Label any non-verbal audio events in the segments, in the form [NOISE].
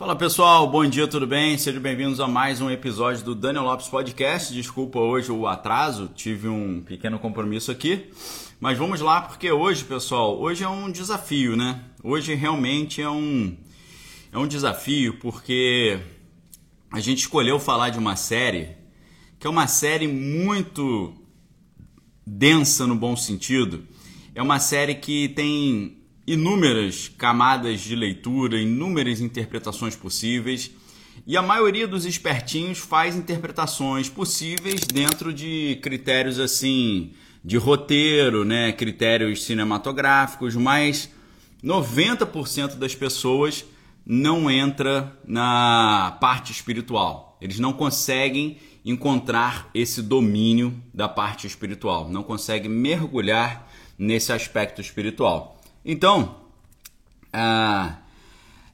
Fala pessoal, bom dia, tudo bem? Sejam bem-vindos a mais um episódio do Daniel Lopes Podcast. Desculpa hoje o atraso, tive um pequeno compromisso aqui. Mas vamos lá, porque hoje, pessoal, hoje é um desafio, né? Hoje realmente é um, é um desafio, porque a gente escolheu falar de uma série que é uma série muito densa no bom sentido. É uma série que tem inúmeras camadas de leitura, inúmeras interpretações possíveis. E a maioria dos espertinhos faz interpretações possíveis dentro de critérios assim de roteiro, né, critérios cinematográficos, mas 90% das pessoas não entra na parte espiritual. Eles não conseguem encontrar esse domínio da parte espiritual, não conseguem mergulhar nesse aspecto espiritual. Então, ah,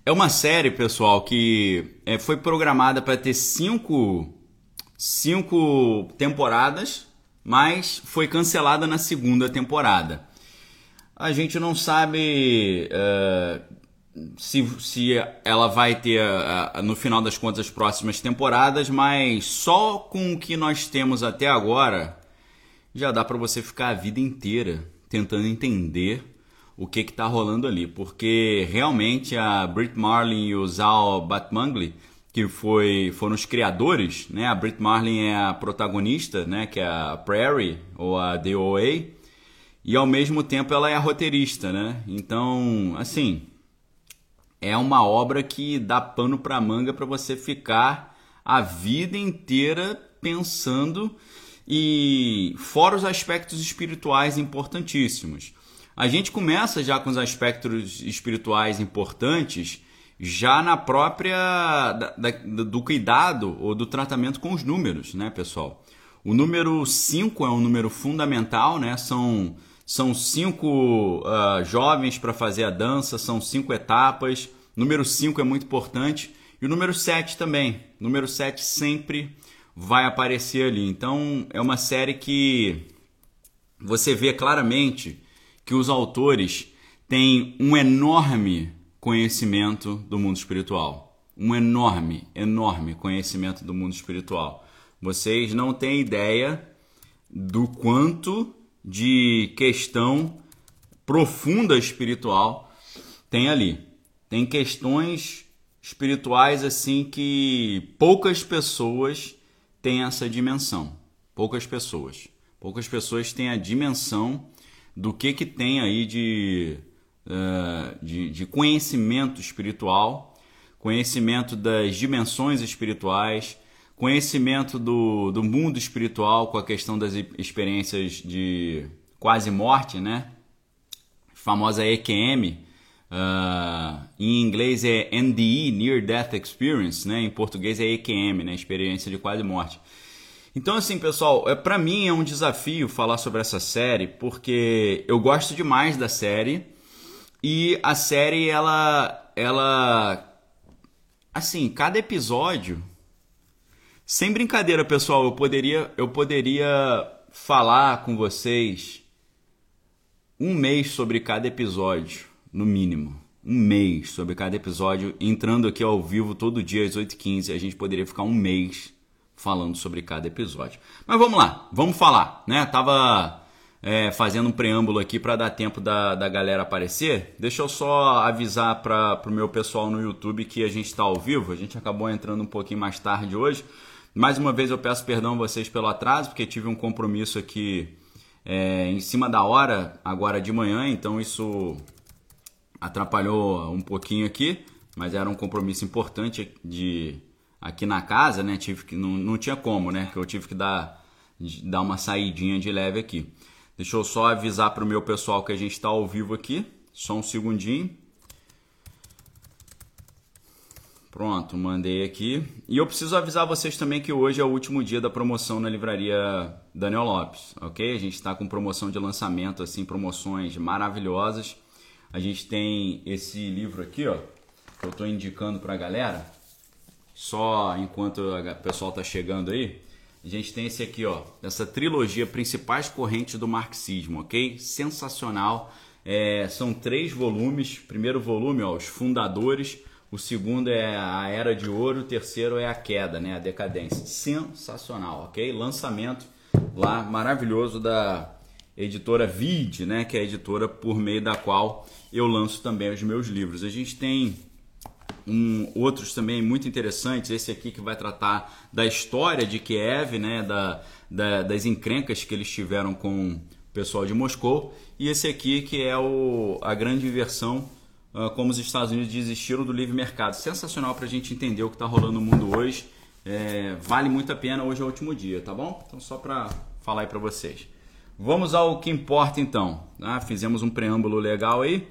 é uma série, pessoal, que é, foi programada para ter cinco, cinco temporadas mas foi cancelada na segunda temporada. A gente não sabe uh, se, se ela vai ter, uh, no final das contas, as próximas temporadas, mas só com o que nós temos até agora, já dá para você ficar a vida inteira tentando entender o que está rolando ali, porque realmente a Brit Marlin e o Zal Batmangli que foi, foram os criadores, né? A Brit Marlin é a protagonista, né? Que é a Prairie ou a DOA e ao mesmo tempo ela é a roteirista, né? Então, assim, é uma obra que dá pano para manga para você ficar a vida inteira pensando e fora os aspectos espirituais importantíssimos. A gente começa já com os aspectos espirituais importantes já na própria da, da, do cuidado ou do tratamento com os números, né, pessoal? O número 5 é um número fundamental, né? São, são cinco uh, jovens para fazer a dança, são cinco etapas. Número 5 é muito importante. E o número 7 também. O número 7 sempre vai aparecer ali. Então é uma série que você vê claramente que os autores têm um enorme conhecimento do mundo espiritual. Um enorme, enorme conhecimento do mundo espiritual. Vocês não têm ideia do quanto de questão profunda espiritual tem ali. Tem questões espirituais assim que poucas pessoas têm essa dimensão. Poucas pessoas. Poucas pessoas têm a dimensão do que que tem aí de uh, de, de conhecimento espiritual, conhecimento das dimensões espirituais, conhecimento do, do mundo espiritual com a questão das experiências de quase morte, né? Famosa EQM, uh, em inglês é NDE, Near Death Experience, né? Em português é EQM, né? Experiência de quase morte. Então, assim, pessoal, é, para mim é um desafio falar sobre essa série, porque eu gosto demais da série e a série, ela. Ela. Assim, cada episódio. Sem brincadeira, pessoal, eu poderia, eu poderia falar com vocês um mês sobre cada episódio, no mínimo. Um mês sobre cada episódio, entrando aqui ao vivo todo dia às 8h15. A gente poderia ficar um mês falando sobre cada episódio. Mas vamos lá, vamos falar, né? Tava é, fazendo um preâmbulo aqui para dar tempo da, da galera aparecer, deixa eu só avisar para o meu pessoal no YouTube que a gente está ao vivo. A gente acabou entrando um pouquinho mais tarde hoje. Mais uma vez eu peço perdão a vocês pelo atraso, porque tive um compromisso aqui é, em cima da hora, agora de manhã, então isso atrapalhou um pouquinho aqui, mas era um compromisso importante de aqui na casa, né? Tive que não, não tinha como, né? Que eu tive que dar dar uma saidinha de leve aqui. Deixa eu só avisar para o meu pessoal que a gente está ao vivo aqui. Só um segundinho. Pronto, mandei aqui. E eu preciso avisar vocês também que hoje é o último dia da promoção na livraria Daniel Lopes, ok? A gente está com promoção de lançamento, assim, promoções maravilhosas. A gente tem esse livro aqui, ó, que eu estou indicando para a galera. Só enquanto o pessoal está chegando aí. A gente tem esse aqui, ó, essa trilogia Principais Correntes do Marxismo, ok? Sensacional. É, são três volumes. Primeiro volume, ó, Os Fundadores. o segundo é a Era de Ouro, o terceiro é a Queda, né? A Decadência. Sensacional, ok? Lançamento lá maravilhoso da editora Vid, né? Que é a editora por meio da qual eu lanço também os meus livros. A gente tem um, outros também muito interessantes. Esse aqui que vai tratar da história de Kiev, né? Da, da, das encrencas que eles tiveram com o pessoal de Moscou. E esse aqui que é o, a grande versão uh, como os Estados Unidos desistiram do livre mercado. Sensacional para a gente entender o que está rolando no mundo hoje. É, vale muito a pena, hoje é o último dia, tá bom? Então só para falar aí para vocês. Vamos ao que importa então. Tá? Fizemos um preâmbulo legal aí.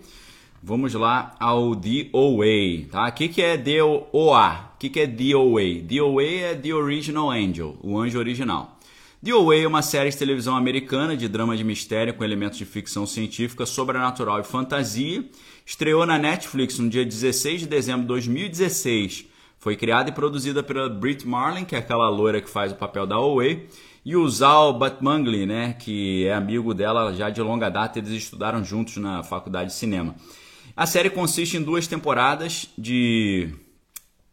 Vamos lá ao DOA, tá? O que, que é DOA? O que, que é DOA? DOA é The Original Angel, o anjo original. DOA é uma série de televisão americana de drama de mistério com elementos de ficção científica, sobrenatural e fantasia. Estreou na Netflix no dia 16 de dezembro de 2016. Foi criada e produzida pela Brit Marlin, que é aquela loira que faz o papel da OA, e o Zal Batmangli, né, que é amigo dela já de longa data, eles estudaram juntos na faculdade de cinema. A série consiste em duas temporadas de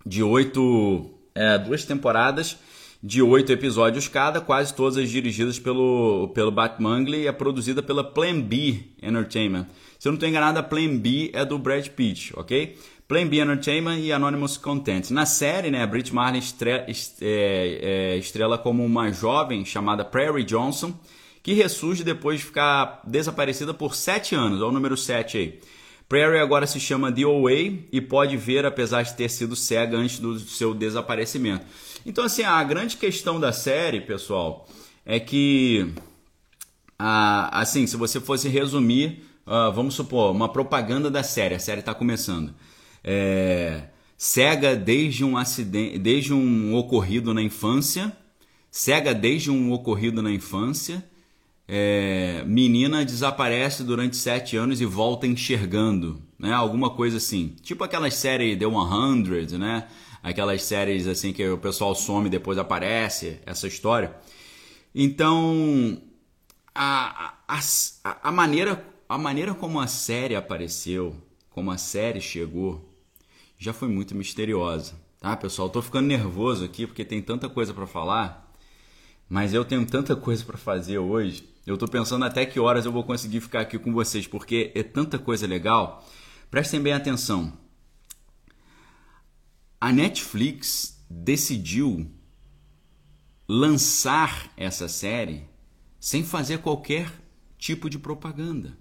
de oito é, duas temporadas de oito episódios cada, quase todas dirigidas pelo, pelo Batmangli e é produzida pela Plan B Entertainment. Se eu não estou enganado, a Plan B é do Brad Pitt, ok? Plan B Entertainment e Anonymous Content. Na série, né, a Brit Marlin estrela, é, é, estrela como uma jovem chamada Prairie Johnson, que ressurge depois de ficar desaparecida por sete anos, olha o número 7 aí. Prairie agora se chama DOA e pode ver apesar de ter sido cega antes do seu desaparecimento. Então, assim, a grande questão da série, pessoal, é que, assim, se você fosse resumir, vamos supor, uma propaganda da série, a série está começando. É, cega desde um acidente, desde um ocorrido na infância, cega desde um ocorrido na infância, é, menina desaparece durante sete anos e volta enxergando, né? Alguma coisa assim. Tipo aquelas séries The 100, né? aquelas séries assim que o pessoal some e depois aparece, essa história. Então, a, a, a, maneira, a maneira como a série apareceu, como a série chegou, já foi muito misteriosa. Tá, pessoal? Tô ficando nervoso aqui porque tem tanta coisa para falar, mas eu tenho tanta coisa para fazer hoje. Eu tô pensando até que horas eu vou conseguir ficar aqui com vocês, porque é tanta coisa legal. Prestem bem atenção a Netflix decidiu lançar essa série sem fazer qualquer tipo de propaganda.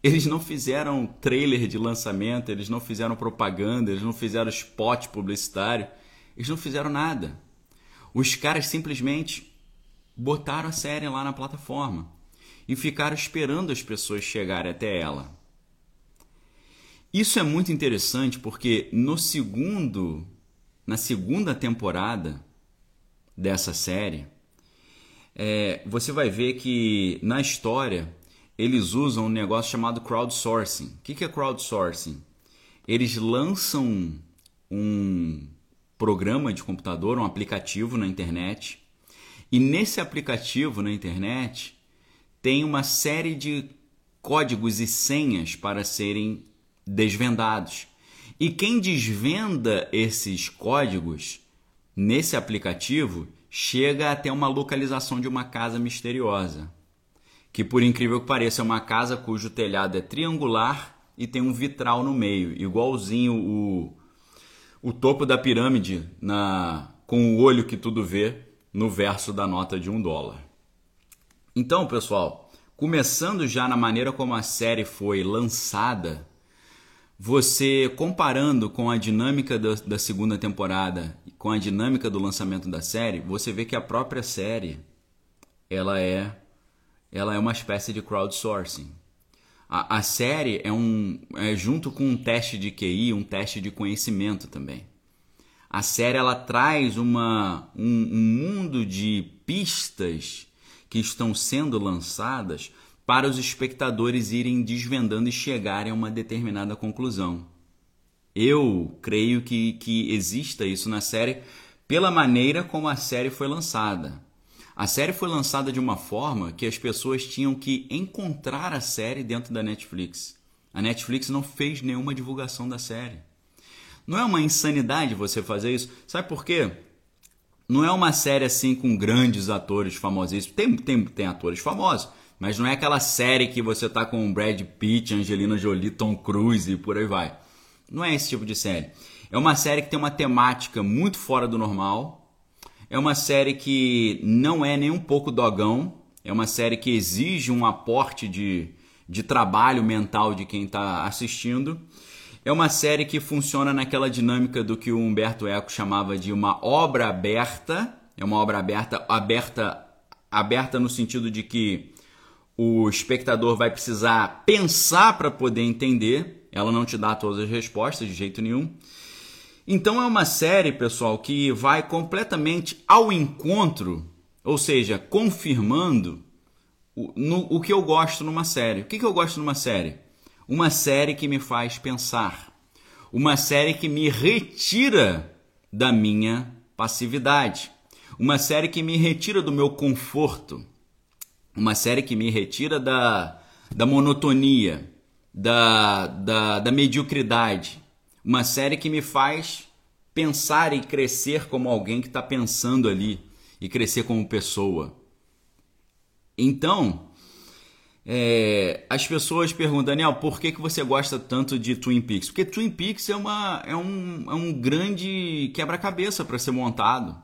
Eles não fizeram trailer de lançamento, eles não fizeram propaganda, eles não fizeram spot publicitário, eles não fizeram nada. Os caras simplesmente botaram a série lá na plataforma e ficaram esperando as pessoas chegarem até ela. Isso é muito interessante porque no segundo na segunda temporada dessa série, é, você vai ver que na história eles usam um negócio chamado crowdsourcing. O que é crowdsourcing? Eles lançam um programa de computador, um aplicativo na internet, e nesse aplicativo na internet tem uma série de códigos e senhas para serem desvendados. E quem desvenda esses códigos nesse aplicativo chega até uma localização de uma casa misteriosa. Que por incrível que pareça é uma casa cujo telhado é triangular e tem um vitral no meio, igualzinho o, o topo da pirâmide na com o olho que tudo vê no verso da nota de um dólar. Então, pessoal, começando já na maneira como a série foi lançada, você comparando com a dinâmica da, da segunda temporada, com a dinâmica do lançamento da série, você vê que a própria série ela é ela é uma espécie de crowdsourcing. A, a série é um é junto com um teste de QI, um teste de conhecimento também. A série ela traz uma, um, um mundo de pistas que estão sendo lançadas para os espectadores irem desvendando e chegarem a uma determinada conclusão. Eu creio que, que exista isso na série pela maneira como a série foi lançada. A série foi lançada de uma forma que as pessoas tinham que encontrar a série dentro da Netflix. A Netflix não fez nenhuma divulgação da série. Não é uma insanidade você fazer isso? Sabe por quê? Não é uma série assim com grandes atores famosíssimos. Tem, tem, tem atores famosos, mas não é aquela série que você tá com Brad Pitt, Angelina Jolie, Tom Cruise e por aí vai. Não é esse tipo de série. É uma série que tem uma temática muito fora do normal. É uma série que não é nem um pouco dogão. É uma série que exige um aporte de, de trabalho mental de quem está assistindo. É uma série que funciona naquela dinâmica do que o Humberto Eco chamava de uma obra aberta. É uma obra aberta, aberta, aberta no sentido de que o espectador vai precisar pensar para poder entender. Ela não te dá todas as respostas de jeito nenhum. Então é uma série, pessoal, que vai completamente ao encontro, ou seja, confirmando o, no, o que eu gosto numa série. O que, que eu gosto numa série? Uma série que me faz pensar. Uma série que me retira da minha passividade. Uma série que me retira do meu conforto. Uma série que me retira da, da monotonia, da, da, da mediocridade. Uma série que me faz pensar e crescer como alguém que está pensando ali e crescer como pessoa. Então, é, as pessoas perguntam, Daniel, por que, que você gosta tanto de Twin Peaks? Porque Twin Peaks é, uma, é, um, é um grande quebra-cabeça para ser montado.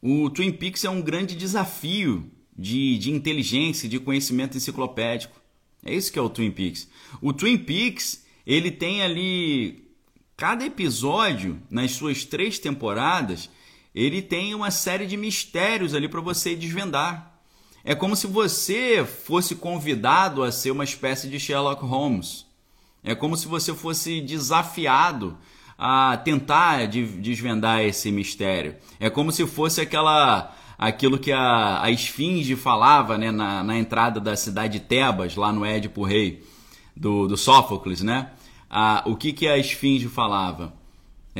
O Twin Peaks é um grande desafio de, de inteligência, de conhecimento enciclopédico. É isso que é o Twin Peaks. O Twin Peaks, ele tem ali cada episódio nas suas três temporadas, ele tem uma série de mistérios ali para você desvendar. É como se você fosse convidado a ser uma espécie de Sherlock Holmes. É como se você fosse desafiado a tentar desvendar esse mistério. É como se fosse aquela aquilo que a, a Esfinge falava né, na, na entrada da cidade de Tebas, lá no Édipo Rei, do, do Sófocles, né? Ah, o que, que a Esfinge falava?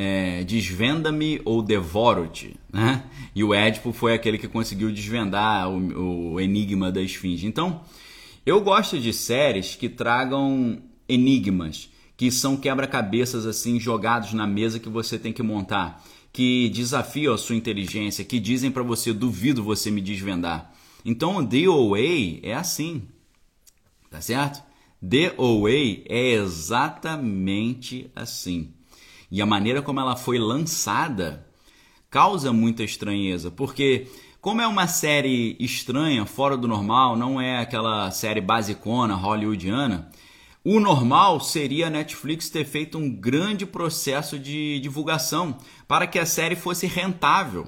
É, desvenda-me ou devoro-te, né? E o Édipo foi aquele que conseguiu desvendar o, o enigma da esfinge. Então, eu gosto de séries que tragam enigmas, que são quebra-cabeças assim jogados na mesa que você tem que montar, que desafiam a sua inteligência, que dizem para você duvido você me desvendar. Então, The OA é assim, tá certo? The OA é exatamente assim. E a maneira como ela foi lançada causa muita estranheza, porque como é uma série estranha, fora do normal, não é aquela série basicona hollywoodiana, o normal seria a Netflix ter feito um grande processo de divulgação para que a série fosse rentável,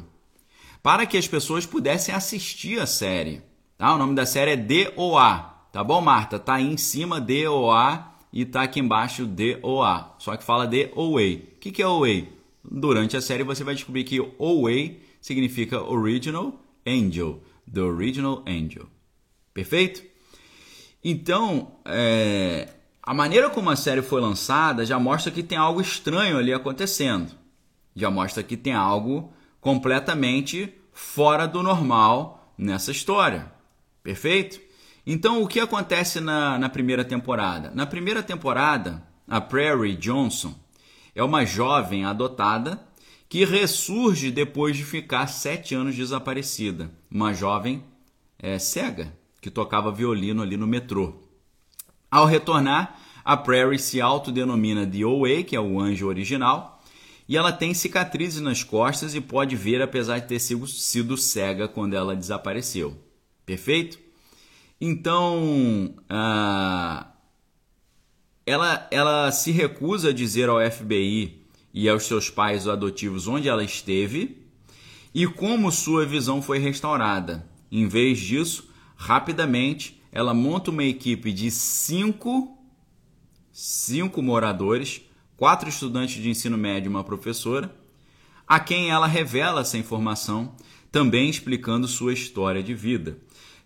para que as pessoas pudessem assistir a série. Tá? O nome da série é DOA, tá bom, Marta? Tá aí em cima DOA e tá aqui embaixo DOA, só que fala DOA. O que, que é OA? Durante a série você vai descobrir que OA significa Original Angel, The Original Angel. Perfeito? Então, é, a maneira como a série foi lançada já mostra que tem algo estranho ali acontecendo. Já mostra que tem algo completamente fora do normal nessa história. Perfeito? Então, o que acontece na, na primeira temporada? Na primeira temporada, a Prairie Johnson é uma jovem adotada que ressurge depois de ficar sete anos desaparecida. Uma jovem é, cega que tocava violino ali no metrô. Ao retornar, a Prairie se autodenomina The OA, que é o anjo original, e ela tem cicatrizes nas costas e pode ver apesar de ter sido cega quando ela desapareceu. Perfeito? Então, ah, ela, ela se recusa a dizer ao FBI e aos seus pais adotivos onde ela esteve e como sua visão foi restaurada. Em vez disso, rapidamente ela monta uma equipe de cinco, cinco moradores, quatro estudantes de ensino médio e uma professora, a quem ela revela essa informação, também explicando sua história de vida.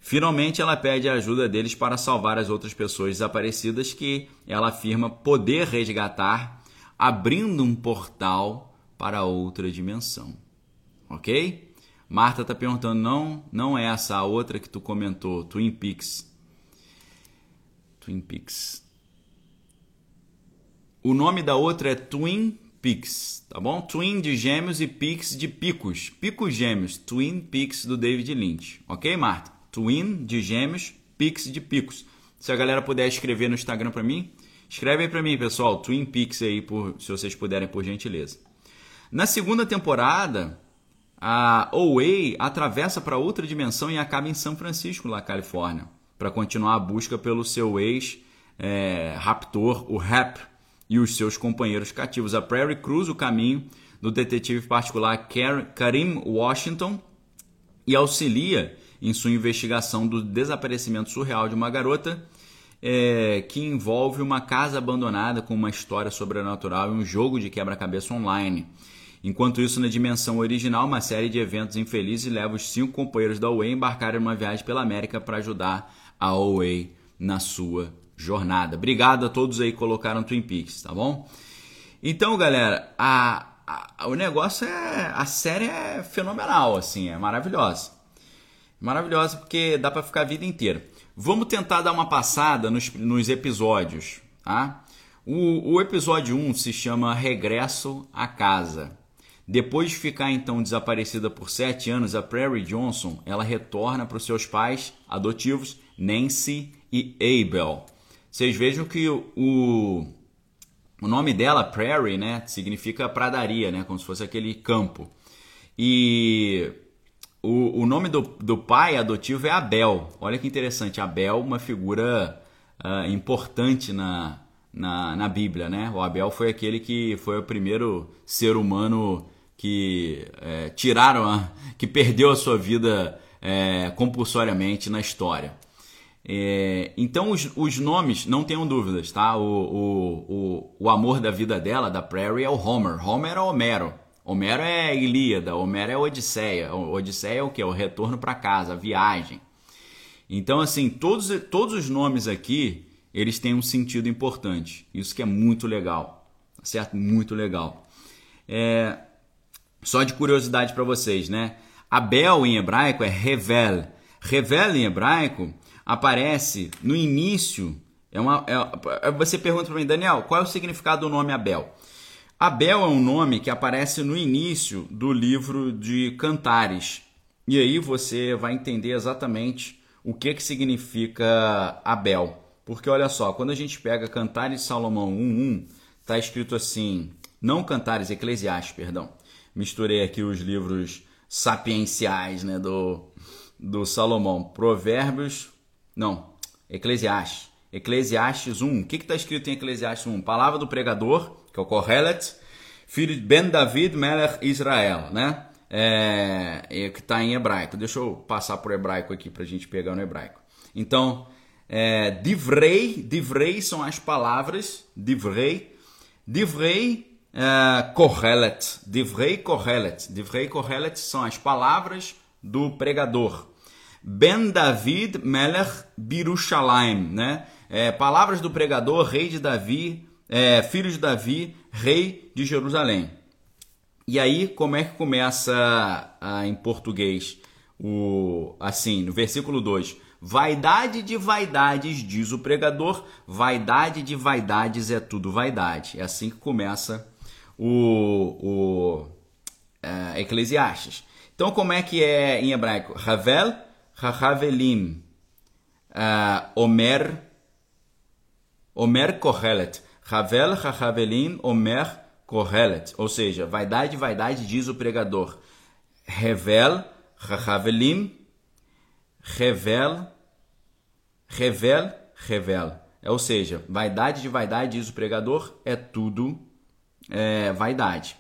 Finalmente, ela pede a ajuda deles para salvar as outras pessoas desaparecidas que ela afirma poder resgatar, abrindo um portal para outra dimensão. Ok? Marta está perguntando, não, não é essa a outra que tu comentou, Twin Peaks. Twin Peaks. O nome da outra é Twin Peaks, tá bom? Twin de gêmeos e Peaks de picos. Picos gêmeos, Twin Peaks do David Lynch. Ok, Marta? Twin de gêmeos, Peaks de picos. Se a galera puder escrever no Instagram para mim, escreve aí para mim, pessoal. Twin Peaks aí, por, se vocês puderem, por gentileza. Na segunda temporada, a Owei atravessa para outra dimensão e acaba em São Francisco, na Califórnia, para continuar a busca pelo seu ex é, o Rap, e os seus companheiros cativos. A Prairie cruza o caminho do detetive particular Karim Washington e auxilia em sua investigação do desaparecimento surreal de uma garota é, que envolve uma casa abandonada com uma história sobrenatural e um jogo de quebra-cabeça online. Enquanto isso, na dimensão original, uma série de eventos infelizes leva os cinco companheiros da Away a embarcarem numa viagem pela América para ajudar a Away na sua jornada. Obrigado a todos aí que colocaram Twin Peaks, tá bom? Então, galera, a, a, o negócio é. A série é fenomenal, assim, é maravilhosa. Maravilhosa porque dá para ficar a vida inteira. Vamos tentar dar uma passada nos, nos episódios, tá? O, o episódio 1 se chama Regresso à Casa. Depois de ficar então desaparecida por sete anos, a Prairie Johnson ela retorna para os seus pais adotivos Nancy e Abel. Vocês vejam que o, o nome dela, Prairie, né, significa pradaria, né, como se fosse aquele campo. E o, o nome do, do pai adotivo é Abel. Olha que interessante, Abel, uma figura uh, importante na, na, na Bíblia, né? O Abel foi aquele que foi o primeiro ser humano que é, tiraram, a, que perdeu a sua vida é, compulsoriamente na história. É, então os, os, nomes, não tenham dúvidas, tá? O, o, o, o, amor da vida dela, da Prairie, é o Homer. Homer é Homero. Homero é Ilíada, Homero é Odisseia. Odisseia é o que? O retorno para casa, a viagem. Então, assim, todos, todos os nomes aqui, eles têm um sentido importante. Isso que é muito legal, certo? Muito legal. É, só de curiosidade para vocês, né? Abel em hebraico é Revel. Revel em hebraico aparece no início. É uma, é, você pergunta para mim, Daniel, qual é o significado do nome Abel? Abel é um nome que aparece no início do livro de Cantares. E aí você vai entender exatamente o que, que significa Abel. Porque olha só, quando a gente pega Cantares de Salomão 1.1, está escrito assim, não Cantares, Eclesiastes, perdão. Misturei aqui os livros sapienciais né, do, do Salomão. Provérbios não, Eclesiastes. Eclesiastes 1. O que está escrito em Eclesiastes 1? Palavra do pregador, que é o Kohelet, filho de Ben David Melech Israel, né? É, que está em hebraico. Deixa eu passar por hebraico aqui para a gente pegar no hebraico. Então, é, divrei, divrei são as palavras, divrei, divrei é, Kohelet, divrei Kohelet, divrei Kohelet são as palavras do pregador. Ben David Melech Birushalayim, né? É, palavras do pregador, rei de Davi, é, filho de Davi, rei de Jerusalém. E aí, como é que começa a, em português? O, assim, no versículo 2: Vaidade de vaidades, diz o pregador, vaidade de vaidades é tudo vaidade. É assim que começa o, o é, Eclesiastes. Então, como é que é em hebraico? Ravel Havelim, uh, Omer, Omer Kohelet. Havel Havelim, Omer Kohelet. Ou seja, vaidade, vaidade, diz o pregador. Revel, Havelim, Revel, Revel, Revel. É, ou seja, vaidade de vaidade, diz o pregador, é tudo é, vaidade.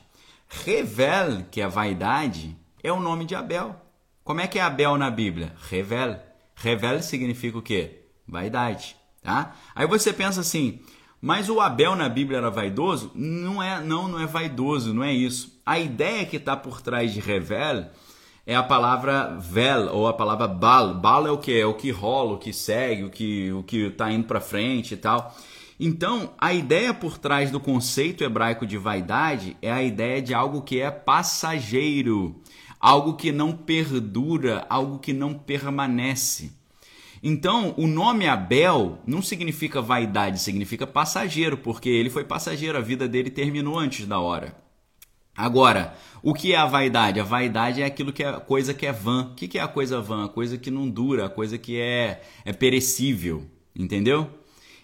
Revel, que é vaidade, é o nome de Abel. Como é que é Abel na Bíblia? Revel. Revel significa o quê? Vaidade, tá? Aí você pensa assim, mas o Abel na Bíblia era vaidoso? Não é, não, não é vaidoso, não é isso. A ideia que está por trás de revel é a palavra vel ou a palavra bal. Bal é o que é o que rola, o que segue, o que o que está indo para frente e tal. Então, a ideia por trás do conceito hebraico de vaidade é a ideia de algo que é passageiro algo que não perdura, algo que não permanece. Então, o nome Abel não significa vaidade, significa passageiro, porque ele foi passageiro, a vida dele terminou antes da hora. Agora, o que é a vaidade? A vaidade é aquilo que é coisa que é vã. O que é a coisa vã? A coisa que não dura, a coisa que é, é perecível, entendeu?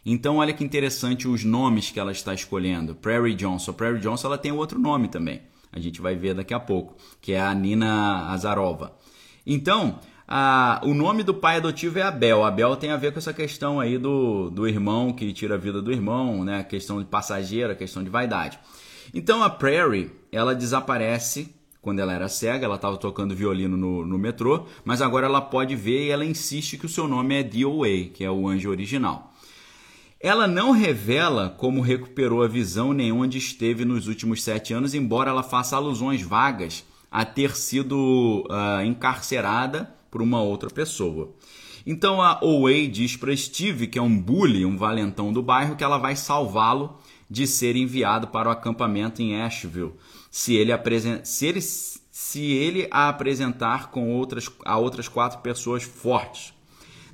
Então, olha que interessante os nomes que ela está escolhendo. Prairie Johnson. Prairie Johnson ela tem outro nome também. A gente vai ver daqui a pouco, que é a Nina Azarova. Então, a, o nome do pai adotivo é Abel. Abel tem a ver com essa questão aí do, do irmão que tira a vida do irmão, né? A questão de passageira, a questão de vaidade. Então a Prairie, ela desaparece quando ela era cega, ela estava tocando violino no, no metrô, mas agora ela pode ver e ela insiste que o seu nome é DOA, que é o anjo original. Ela não revela como recuperou a visão nem onde esteve nos últimos sete anos, embora ela faça alusões vagas a ter sido uh, encarcerada por uma outra pessoa. Então a Owei diz para Steve, que é um bully, um valentão do bairro, que ela vai salvá-lo de ser enviado para o acampamento em Asheville, se ele, se ele, se ele a apresentar com outras, a outras quatro pessoas fortes.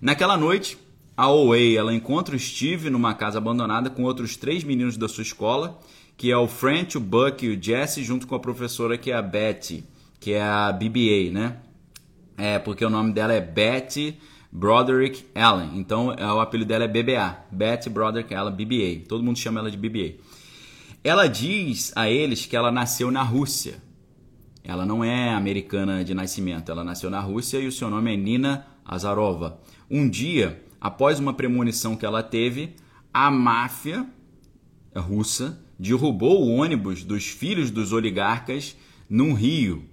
Naquela noite, a Owei ela encontra o Steve numa casa abandonada com outros três meninos da sua escola, que é o French, o Buck e o Jesse, junto com a professora que é a Betty, que é a BBA, né? É, porque o nome dela é Betty Broderick Allen. Então é, o apelido dela é BBA, Betty Broderick Allen, BBA. Todo mundo chama ela de BBA. Ela diz a eles que ela nasceu na Rússia. Ela não é americana de nascimento, ela nasceu na Rússia e o seu nome é Nina Azarova. Um dia, após uma premonição que ela teve, a máfia russa derrubou o ônibus dos filhos dos oligarcas num rio.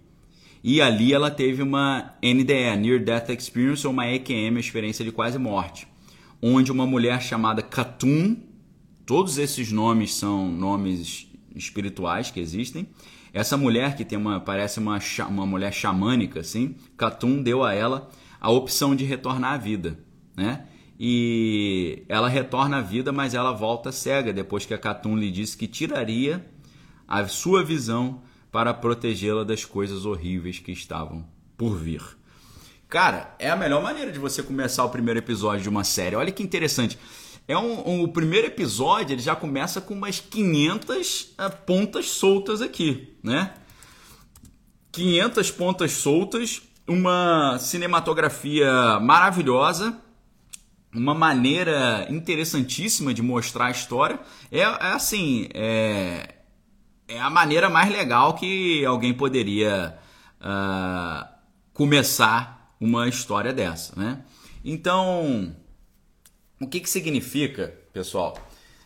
E ali ela teve uma NDE, Near Death Experience, ou uma EQM, experiência de quase morte, onde uma mulher chamada Katun, todos esses nomes são nomes espirituais que existem. Essa mulher que tem uma parece uma, uma mulher xamânica, assim, Katun deu a ela a opção de retornar à vida, né? E ela retorna à vida, mas ela volta cega depois que a Katun lhe disse que tiraria a sua visão para protegê-la das coisas horríveis que estavam por vir. Cara, é a melhor maneira de você começar o primeiro episódio de uma série. Olha que interessante. É um, um o primeiro episódio ele já começa com umas 500 uh, eh, pontas soltas aqui, né? 500 pontas soltas uma cinematografia maravilhosa, uma maneira interessantíssima de mostrar a história. É, é assim, é, é, a maneira mais legal que alguém poderia uh, começar uma história dessa, né? Então, o que, que significa, pessoal?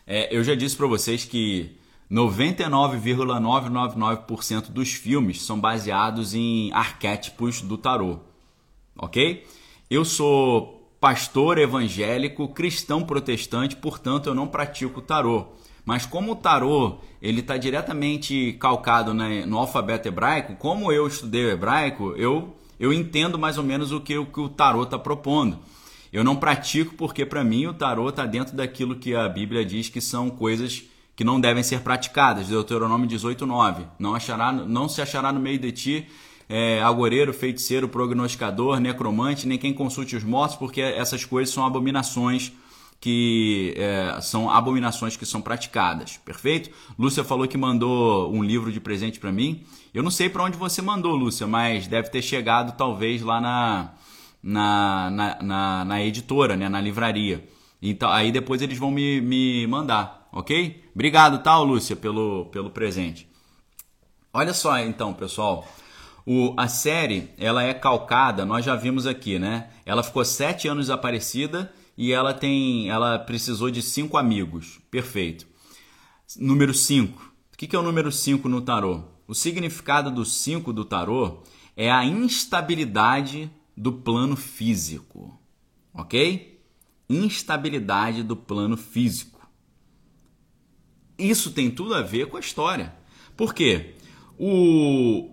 É, eu já disse para vocês que 99,999% dos filmes são baseados em arquétipos do tarô, ok? Eu sou pastor evangélico, cristão protestante, portanto eu não pratico tarô. Mas como o tarô ele está diretamente calcado né, no alfabeto hebraico, como eu estudei o hebraico, eu, eu entendo mais ou menos o que, o, que o tarô está propondo. Eu não pratico porque para mim o tarô está dentro daquilo que a Bíblia diz que são coisas que não devem ser praticadas. Deuteronômio 18:9. Não achará, não se achará no meio de ti é, agoreiro, feiticeiro, prognosticador, necromante, nem quem consulte os mortos, porque essas coisas são abominações que é, são abominações que são praticadas, perfeito? Lúcia falou que mandou um livro de presente para mim. Eu não sei para onde você mandou, Lúcia, mas deve ter chegado talvez lá na, na, na, na, na editora, né, na livraria. Então, aí depois eles vão me, me mandar ok? Obrigado, tal, tá, Lúcia, pelo, pelo presente. Olha só, então, pessoal. O, a série, ela é calcada, nós já vimos aqui, né? Ela ficou sete anos desaparecida e ela tem, ela precisou de cinco amigos. Perfeito. Número 5. O que é o número 5 no tarô? O significado do 5 do tarô é a instabilidade do plano físico. Ok? Instabilidade do plano físico. Isso tem tudo a ver com a história. Por quê? O...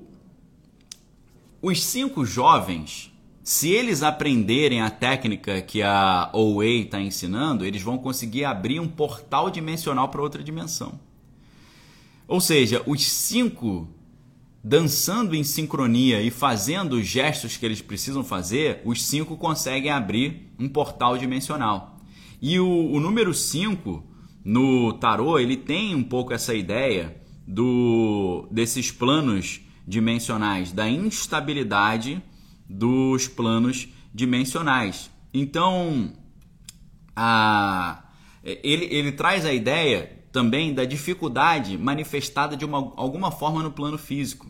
Os cinco jovens, se eles aprenderem a técnica que a Owei está ensinando, eles vão conseguir abrir um portal dimensional para outra dimensão. Ou seja, os cinco dançando em sincronia e fazendo os gestos que eles precisam fazer, os cinco conseguem abrir um portal dimensional. E o, o número 5 no tarô, ele tem um pouco essa ideia do desses planos dimensionais, da instabilidade dos planos dimensionais. Então, a, ele, ele traz a ideia também da dificuldade manifestada de uma, alguma forma no plano físico,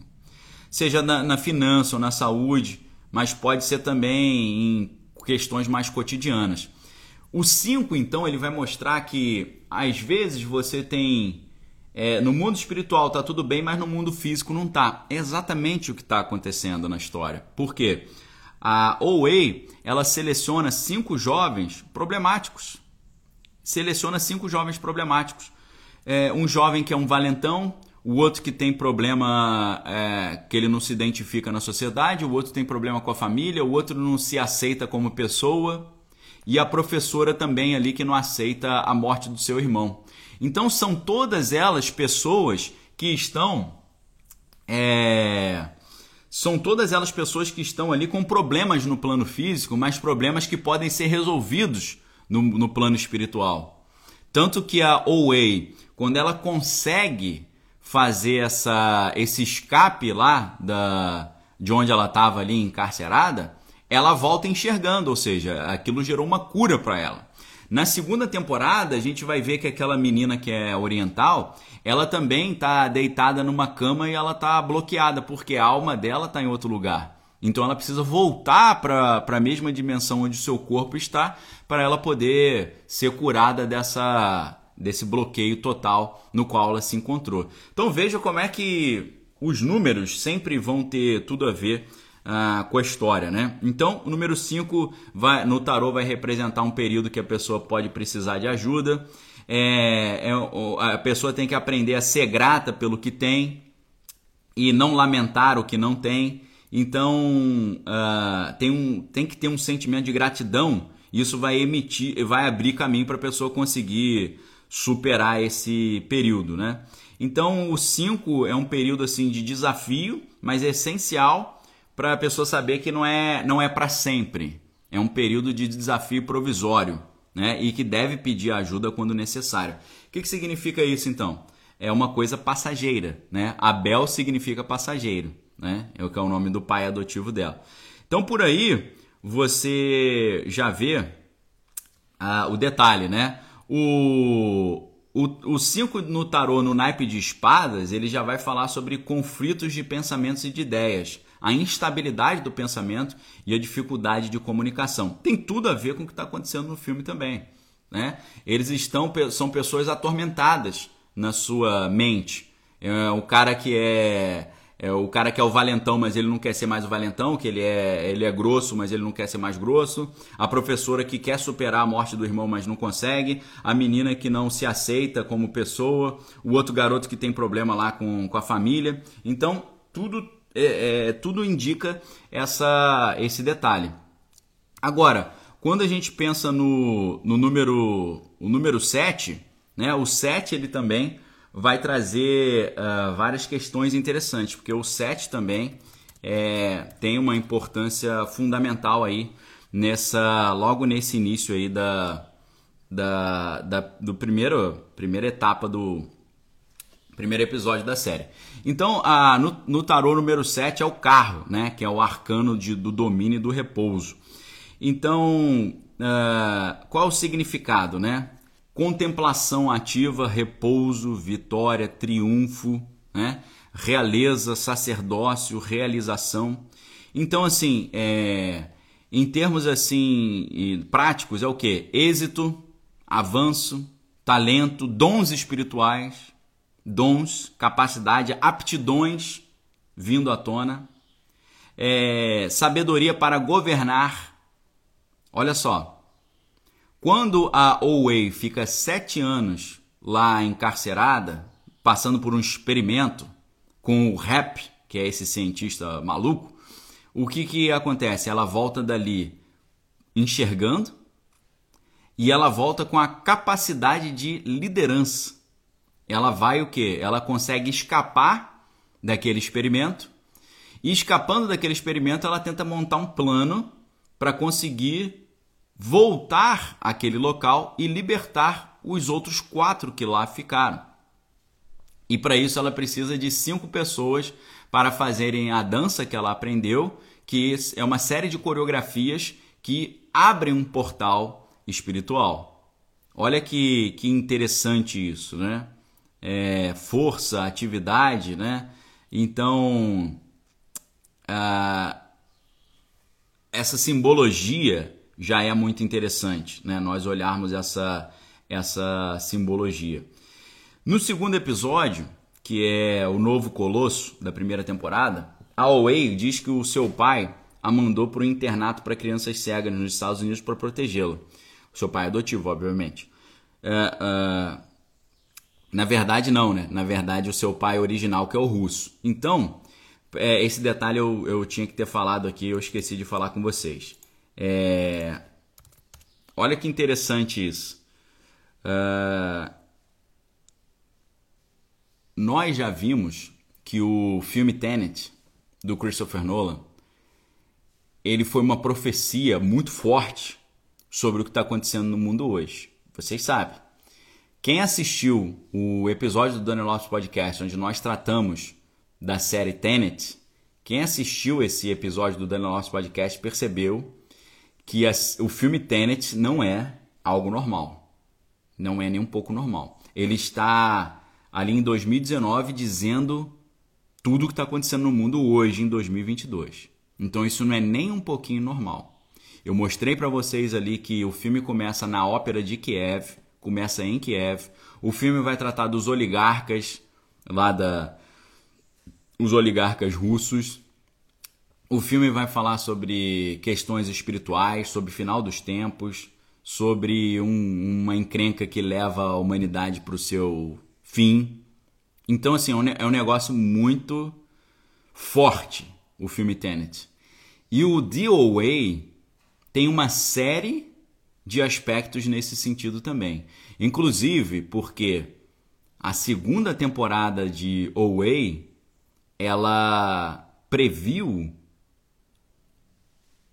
seja na, na finança ou na saúde, mas pode ser também em questões mais cotidianas. O 5, então, ele vai mostrar que às vezes você tem. É, no mundo espiritual tá tudo bem, mas no mundo físico não tá. É exatamente o que está acontecendo na história. Por quê? A OA ela seleciona cinco jovens problemáticos. Seleciona cinco jovens problemáticos. É, um jovem que é um valentão, o outro que tem problema é, que ele não se identifica na sociedade, o outro tem problema com a família, o outro não se aceita como pessoa e a professora também ali que não aceita a morte do seu irmão. Então são todas elas pessoas que estão. É, são todas elas pessoas que estão ali com problemas no plano físico, mas problemas que podem ser resolvidos no, no plano espiritual. Tanto que a OA, quando ela consegue fazer essa, esse escape lá da, de onde ela estava ali encarcerada, ela volta enxergando, ou seja, aquilo gerou uma cura para ela. Na segunda temporada, a gente vai ver que aquela menina que é oriental, ela também está deitada numa cama e ela está bloqueada, porque a alma dela está em outro lugar. Então ela precisa voltar para a mesma dimensão onde o seu corpo está para ela poder ser curada dessa, desse bloqueio total no qual ela se encontrou. Então veja como é que os números sempre vão ter tudo a ver ah, com a história, né? Então, o número 5 no tarô vai representar um período que a pessoa pode precisar de ajuda. É, é, a pessoa tem que aprender a ser grata pelo que tem e não lamentar o que não tem. Então, uh, tem, um, tem que ter um sentimento de gratidão. Isso vai emitir, vai abrir caminho para a pessoa conseguir superar esse período, né? Então, o 5 é um período assim de desafio, mas é essencial para a pessoa saber que não é, não é para sempre. É um período de desafio provisório né? e que deve pedir ajuda quando necessário. O que, que significa isso então? É uma coisa passageira. Né? Abel significa passageiro, né? é o que é o nome do pai adotivo dela. Então por aí você já vê ah, o detalhe, né? O, o 5 no tarô, no naipe de espadas, ele já vai falar sobre conflitos de pensamentos e de ideias a instabilidade do pensamento e a dificuldade de comunicação. Tem tudo a ver com o que está acontecendo no filme também. Né? Eles estão são pessoas atormentadas na sua mente. É o cara que é, é o cara que é o valentão, mas ele não quer ser mais o valentão, que ele é ele é grosso, mas ele não quer ser mais grosso. A professora que quer superar a morte do irmão, mas não consegue. A menina que não se aceita como pessoa. O outro garoto que tem problema lá com, com a família. Então tudo é, é, tudo indica essa, esse detalhe. Agora, quando a gente pensa no, no número o número 7, né, o 7 ele também vai trazer uh, várias questões interessantes, porque o 7 também é, tem uma importância fundamental aí nessa logo nesse início aí da, da, da do primeiro primeira etapa do primeiro episódio da série. Então, a, no, no tarô número 7 é o carro, né? Que é o arcano de, do domínio e do repouso. Então, uh, qual o significado, né? Contemplação ativa, repouso, vitória, triunfo, né? realeza, sacerdócio, realização. Então, assim, é, em termos assim práticos, é o que? Êxito, avanço, talento, dons espirituais, dons, capacidade, aptidões vindo à tona, é, sabedoria para governar. Olha só, quando a Owei fica sete anos lá encarcerada, passando por um experimento com o Rap, que é esse cientista maluco, o que, que acontece? Ela volta dali enxergando e ela volta com a capacidade de liderança ela vai o que? Ela consegue escapar daquele experimento e escapando daquele experimento, ela tenta montar um plano para conseguir voltar àquele local e libertar os outros quatro que lá ficaram. E para isso ela precisa de cinco pessoas para fazerem a dança que ela aprendeu, que é uma série de coreografias que abrem um portal espiritual. Olha que, que interessante isso, né? É, força, atividade, né? Então, ah, essa simbologia já é muito interessante, né? Nós olharmos essa, essa simbologia. No segundo episódio, que é o novo Colosso da primeira temporada, a diz que o seu pai a mandou para um internato para crianças cegas nos Estados Unidos para protegê-la. O seu pai é adotivo, obviamente. É, é, na verdade, não, né? Na verdade, o seu pai original, que é o russo. Então, é, esse detalhe eu, eu tinha que ter falado aqui, eu esqueci de falar com vocês. É, olha que interessante isso. Uh, nós já vimos que o filme Tenet do Christopher Nolan ele foi uma profecia muito forte sobre o que está acontecendo no mundo hoje. Vocês sabem. Quem assistiu o episódio do Daniel Lopes Podcast, onde nós tratamos da série Tenet, quem assistiu esse episódio do Daniel Lopes Podcast percebeu que o filme Tenet não é algo normal. Não é nem um pouco normal. Ele está ali em 2019 dizendo tudo o que está acontecendo no mundo hoje, em 2022. Então isso não é nem um pouquinho normal. Eu mostrei para vocês ali que o filme começa na ópera de Kiev, começa em Kiev. O filme vai tratar dos oligarcas lá da os oligarcas russos. O filme vai falar sobre questões espirituais, sobre final dos tempos, sobre um, uma encrenca que leva a humanidade para o seu fim. Então, assim, é um é negócio muito forte o filme Tenet. E o DOA tem uma série de aspectos nesse sentido também. Inclusive porque a segunda temporada de OA ela previu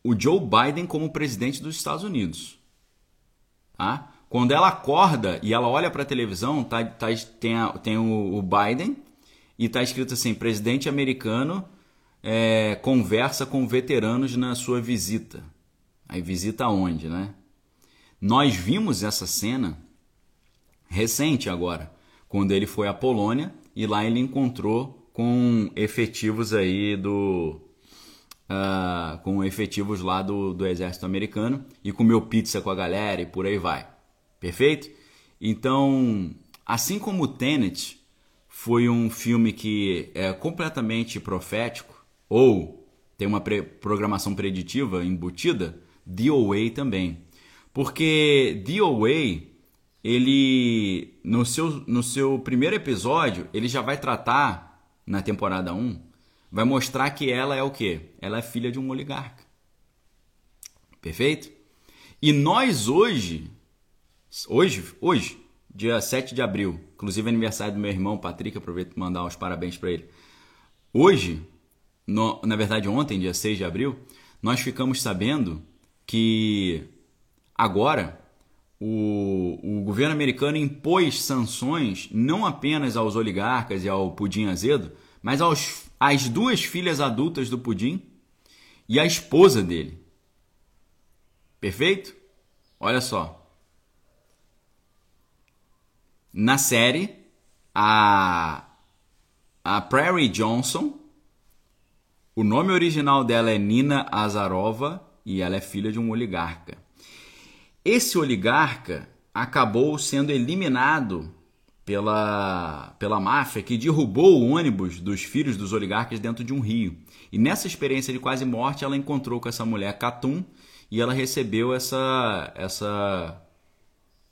o Joe Biden como presidente dos Estados Unidos. Tá? Quando ela acorda e ela olha para a televisão, tá, tá, tem, a, tem o, o, Biden e está escrito assim: presidente americano é, conversa com veteranos na sua visita. Aí visita onde, né? Nós vimos essa cena recente agora, quando ele foi à Polônia e lá ele encontrou com efetivos aí do. Uh, com efetivos lá do, do exército americano e comeu pizza com a galera e por aí vai. Perfeito? Então, assim como o Tenet foi um filme que é completamente profético ou tem uma pre programação preditiva embutida, DOA também. Porque DOA, ele no seu, no seu primeiro episódio, ele já vai tratar na temporada 1, vai mostrar que ela é o quê? Ela é filha de um oligarca. Perfeito? E nós hoje, hoje, hoje, dia 7 de abril, inclusive aniversário do meu irmão Patrick, aproveito para mandar os parabéns para ele. Hoje, no, na verdade ontem, dia 6 de abril, nós ficamos sabendo que agora o, o governo americano impôs sanções não apenas aos oligarcas e ao Pudim Azedo, mas aos, às duas filhas adultas do Pudim e à esposa dele. Perfeito? Olha só. Na série, a, a Prairie Johnson, o nome original dela é Nina Azarova e ela é filha de um oligarca. Esse oligarca acabou sendo eliminado pela, pela máfia que derrubou o ônibus dos filhos dos oligarcas dentro de um rio. E nessa experiência de quase morte, ela encontrou com essa mulher Catum e ela recebeu essa, essa,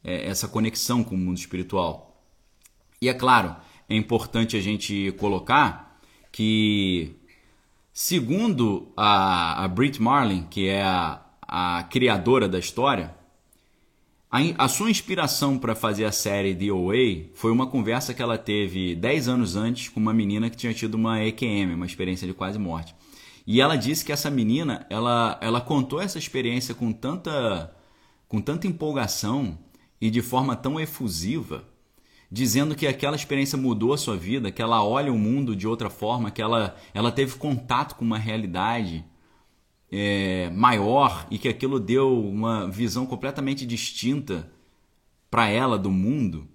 é, essa conexão com o mundo espiritual. E é claro, é importante a gente colocar que, segundo a, a Brit Marlin, que é a, a criadora da história, A, sua inspiração para fazer a série The Away foi uma conversa que ela teve 10 anos antes com uma menina que tinha tido uma EQM, uma experiência de quase morte. E ela disse que essa menina, ela, ela contou essa experiência com tanta, com tanta empolgação e de forma tão efusiva, dizendo que aquela experiência mudou a sua vida, que ela olha o mundo de outra forma, que ela, ela teve contato com uma realidade é, maior e que aquilo deu uma visão completamente distinta para ela do mundo.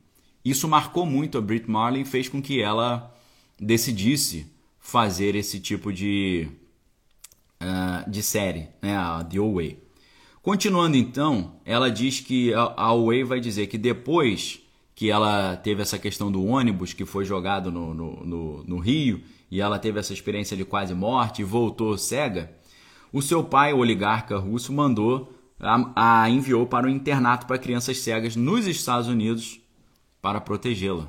Isso marcou muito a Brit Marley e fez com que ela decidisse fazer esse tipo de uh, de série, né, a The Way. Continuando então, ela diz que a, a Way vai dizer que depois que ela teve essa questão do ônibus que foi jogado no, no, no, no rio e ela teve essa experiência de quase morte e voltou cega, o seu pai, o oligarca russo, mandou a, a enviou para um internato para crianças cegas nos Estados Unidos para protegê-la.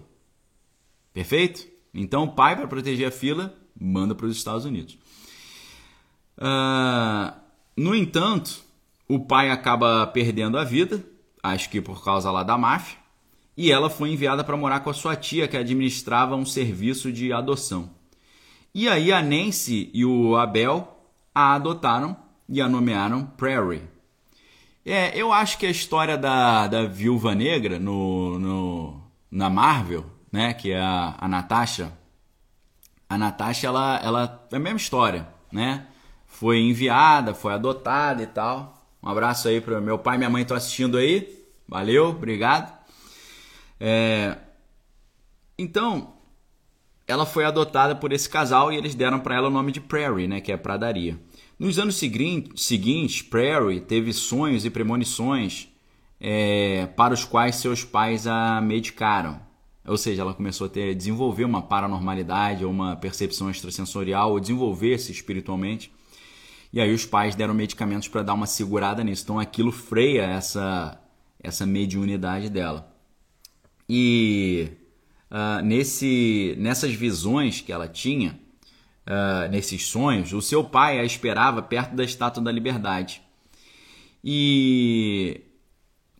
Perfeito? Então o pai, para proteger a fila, manda para os Estados Unidos. Uh, no entanto, o pai acaba perdendo a vida, acho que por causa lá da máfia, e ela foi enviada para morar com a sua tia, que administrava um serviço de adoção. E aí a Nancy e o Abel a adotaram e a nomearam Prairie. É, eu acho que a história da, da Viúva Negra no, no, na Marvel, né, que é a, a Natasha, a Natasha, ela, ela é a mesma história, né? foi enviada, foi adotada e tal. Um abraço aí para meu pai e minha mãe estão assistindo aí. Valeu, obrigado. É... Então, ela foi adotada por esse casal e eles deram para ela o nome de Prairie, né, que é pradaria. Nos anos seguintes, Prairie teve sonhos e premonições é, para os quais seus pais a medicaram. Ou seja, ela começou a ter, desenvolver uma paranormalidade ou uma percepção extrasensorial, ou desenvolver-se espiritualmente. E aí os pais deram medicamentos para dar uma segurada nisso. Então aquilo freia essa, essa mediunidade dela. E uh, nesse, nessas visões que ela tinha, uh, nesses sonhos, o seu pai a esperava perto da Estátua da Liberdade. E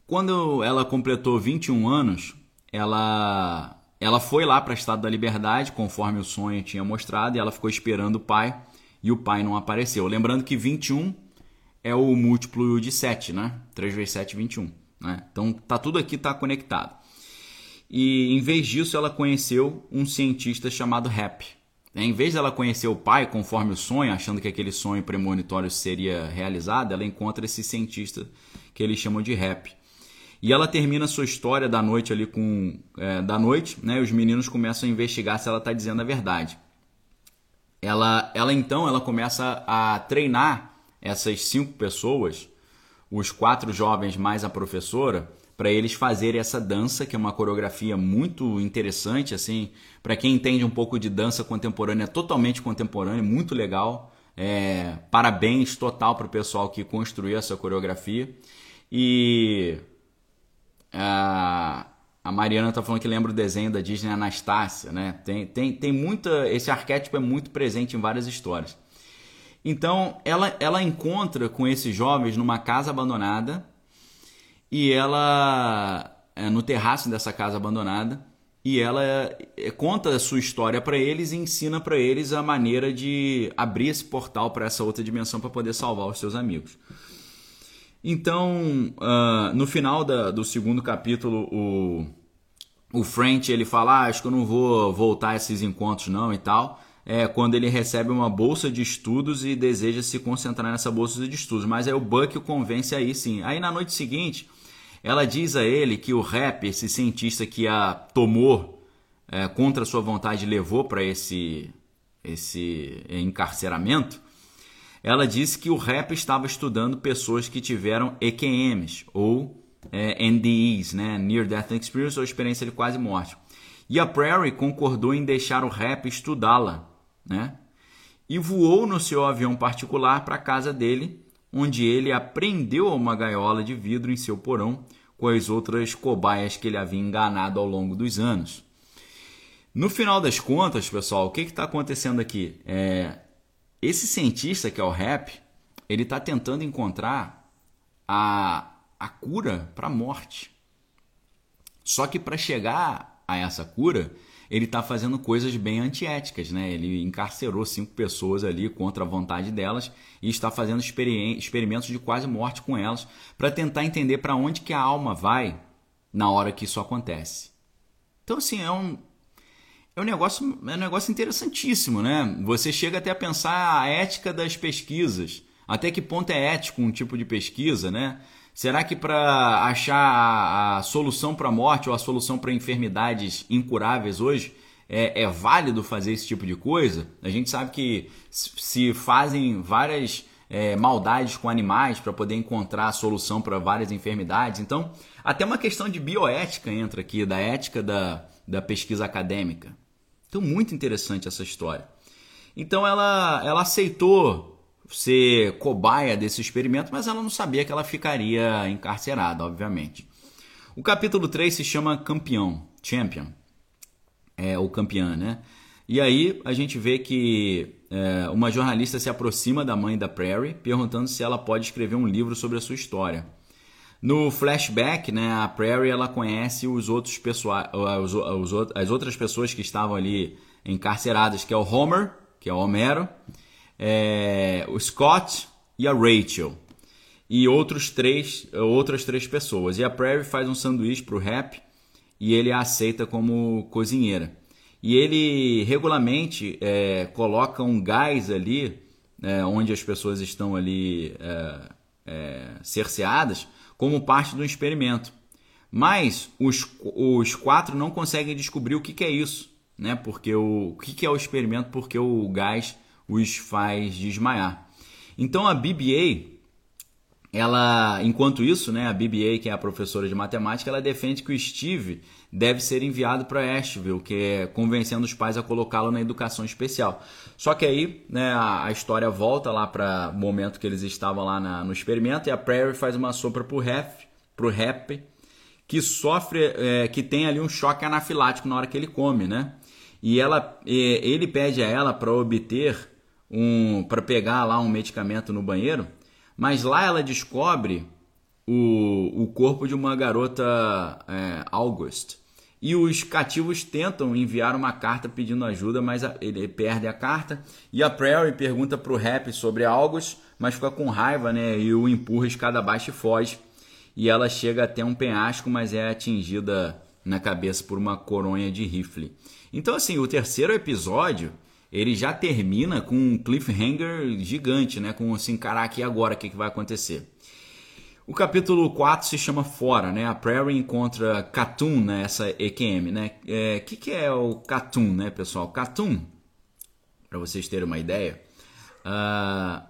quando ela completou 21 anos, ela, ela foi lá para a Estátua da Liberdade, conforme o sonho tinha mostrado, e ela ficou esperando o pai e o pai não apareceu. Lembrando que 21 é o múltiplo de 7, né? 3 vezes 7, 21. Né? Então tá tudo aqui tá conectado. E em vez disso, ela conheceu um cientista chamado Rap. Em vez dela conhecer o pai conforme o sonho, achando que aquele sonho premonitório seria realizado, ela encontra esse cientista que eles chamam de Rap. E ela termina sua história da noite ali com é, da noite, né? E os meninos começam a investigar se ela está dizendo a verdade ela, ela então ela começa a treinar essas cinco pessoas, os quatro jovens mais a professora, para eles fazerem essa dança, que é uma coreografia muito interessante, assim, para quem entende um pouco de dança contemporânea, totalmente contemporânea, muito legal. É, parabéns total para o pessoal que construiu essa coreografia. E uh, a Mariana está falando que lembra o desenho da Disney Anastácia, né? Tem, tem, tem muita. Esse arquétipo é muito presente em várias histórias. Então, ela, ela encontra com esses jovens numa casa abandonada e ela. É, no terraço dessa casa abandonada e ela é, conta a sua história para eles e ensina para eles a maneira de abrir esse portal para essa outra dimensão para poder salvar os seus amigos. Então, uh, no final da, do segundo capítulo, o, o French ele fala, ah, acho que eu não vou voltar a esses encontros não e tal. É quando ele recebe uma bolsa de estudos e deseja se concentrar nessa bolsa de estudos. Mas aí o Buck o convence aí sim. Aí na noite seguinte, ela diz a ele que o rap, esse cientista que a tomou é, contra sua vontade, levou para esse, esse encarceramento, ela disse que o rap estava estudando pessoas que tiveram EQMs ou é, NDEs, né? Near Death Experience ou experiência de quase morte. E a Prairie concordou em deixar o rap estudá-la, né? E voou no seu avião particular para a casa dele, onde ele aprendeu uma gaiola de vidro em seu porão com as outras cobaias que ele havia enganado ao longo dos anos. No final das contas, pessoal, o que está acontecendo aqui? É, esse cientista que é o Rap, ele está tentando encontrar a a cura para a morte. Só que para chegar a essa cura, ele está fazendo coisas bem antiéticas, né? Ele encarcerou cinco pessoas ali contra a vontade delas e está fazendo experimentos de quase morte com elas para tentar entender para onde que a alma vai na hora que isso acontece. Então, assim, é um, é um negócio, é um negócio interessantíssimo, né? Você chega até a pensar a ética das pesquisas. Até que ponto é ético um tipo de pesquisa, né? Será que para achar a, a solução para a morte ou a solução para enfermidades incuráveis hoje é, é, válido fazer esse tipo de coisa? A gente sabe que se fazem várias é, maldades com animais para poder encontrar a solução para várias enfermidades. Então, até uma questão de bioética entra aqui, da ética da, da pesquisa acadêmica. Então, muito interessante essa história. Então, ela, ela aceitou ser cobaia desse experimento, mas ela não sabia que ela ficaria encarcerada, obviamente. O capítulo 3 se chama Campeão, Champion, é o campeão, né? E aí a gente vê que é, uma jornalista se aproxima da mãe da Prairie, perguntando se ela pode escrever um livro sobre a sua história. No flashback, né, a Prairie ela conhece os outros pessoa, os, os, as outras pessoas que estavam ali encarceradas, que é o Homer, que é o Homero, é, o Scott e a Rachel. E outros três, outras três pessoas. E a Prairie faz um sanduíche para o Rap e ele a aceita como cozinheira. E ele regularmente é, coloca um gás ali, é, onde as pessoas estão ali é, é cerceadas, como parte do experimento. Mas os, os quatro não conseguem descobrir o que, que é isso, né? Porque o, o que, que é o experimento, porque o gás os faz desmaiar. Então a BBA, ela, enquanto isso, né, a BBA, que é a professora de matemática, ela defende que o Steve deve ser enviado para Asheville, que é convencendo os pais a colocá-lo na educação especial. Só que aí, né, a, história volta lá para o momento que eles estavam lá na, no experimento e a Prairie faz uma sopra pro rap, pro rap que sofre, é, que tem ali um choque anafilático na hora que ele come, né? E ela, ele pede a ela para obter um para pegar lá um medicamento no banheiro, mas lá ela descobre o, o corpo de uma garota é, August. E os cativos tentam enviar uma carta pedindo ajuda, mas ele perde a carta. E a Prairie pergunta para o Rap sobre August, mas fica com raiva, né? E o empurra escada abaixo e foge. E ela chega até um penhasco, mas é atingida na cabeça por uma coronha de rifle. Então, assim, o terceiro episódio ele já termina com um cliffhanger gigante, né? Com assim, caraca, e agora o que, que vai acontecer? O capítulo 4 se chama Fora, né? A Prairie encontra Katoon, né? Essa EQM, né? O é, que, que é o Katoon, né, pessoal? Katoon, para vocês terem uma ideia, uh,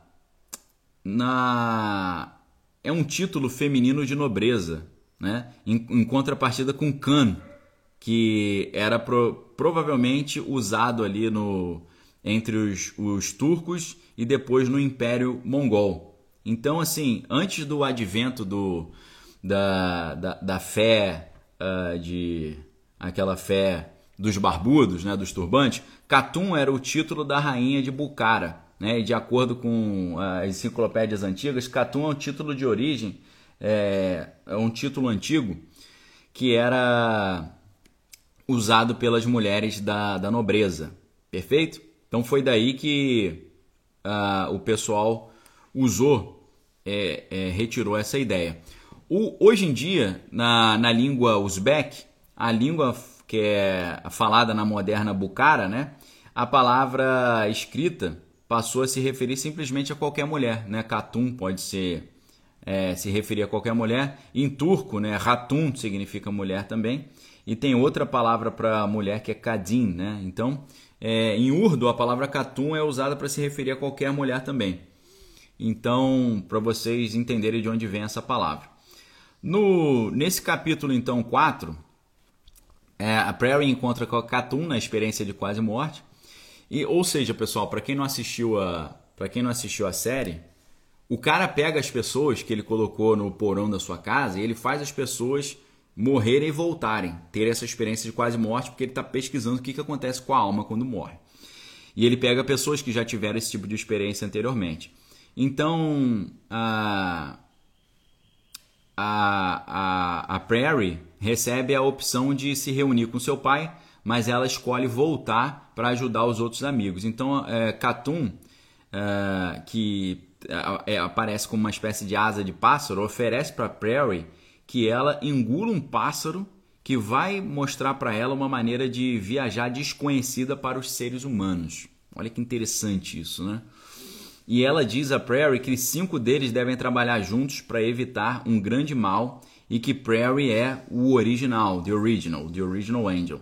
na... é um título feminino de nobreza, né? Em, em contrapartida com Khan, que era pro, provavelmente usado ali no, entre os, os turcos e depois no Império Mongol. Então, assim, antes do advento do, da, da, da fé, uh, de aquela fé dos barbudos, né, dos turbantes, Catum era o título da rainha de Bucara. Né? E de acordo com as enciclopédias antigas, Catum é um título de origem, é, é um título antigo que era usado pelas mulheres da, da nobreza. Perfeito? Então foi daí que uh, o pessoal usou, é, é, retirou essa ideia. O, hoje em dia, na, na língua uzbek, a língua que é falada na moderna Bukhara, né, a palavra escrita passou a se referir simplesmente a qualquer mulher. Né? Katun pode ser é, se referir a qualquer mulher. Em turco, né, Hatun significa mulher também. E tem outra palavra para mulher que é Kadin. Né? Então, é, em urdo, a palavra Katun é usada para se referir a qualquer mulher também. Então, para vocês entenderem de onde vem essa palavra. No, nesse capítulo, então, 4, é, a Prairie encontra com a Katun na experiência de quase morte. E, ou seja, pessoal, para quem não assistiu a para quem não assistiu a série, o cara pega as pessoas que ele colocou no porão da sua casa e ele faz as pessoas morrerem e voltarem, ter essa experiência de quase morte, porque ele está pesquisando o que, que acontece com a alma quando morre. E ele pega pessoas que já tiveram esse tipo de experiência anteriormente. Então, a, a, a, a Prairie recebe a opção de se reunir com seu pai, mas ela escolhe voltar para ajudar os outros amigos. Então, é, Katum, é, que é, aparece como uma espécie de asa de pássaro, oferece para Prairie que ela engula um pássaro que vai mostrar para ela uma maneira de viajar desconhecida para os seres humanos. Olha que interessante isso, né? E ela diz a Prairie que cinco deles devem trabalhar juntos para evitar um grande mal e que Prairie é o original, the original, the original angel.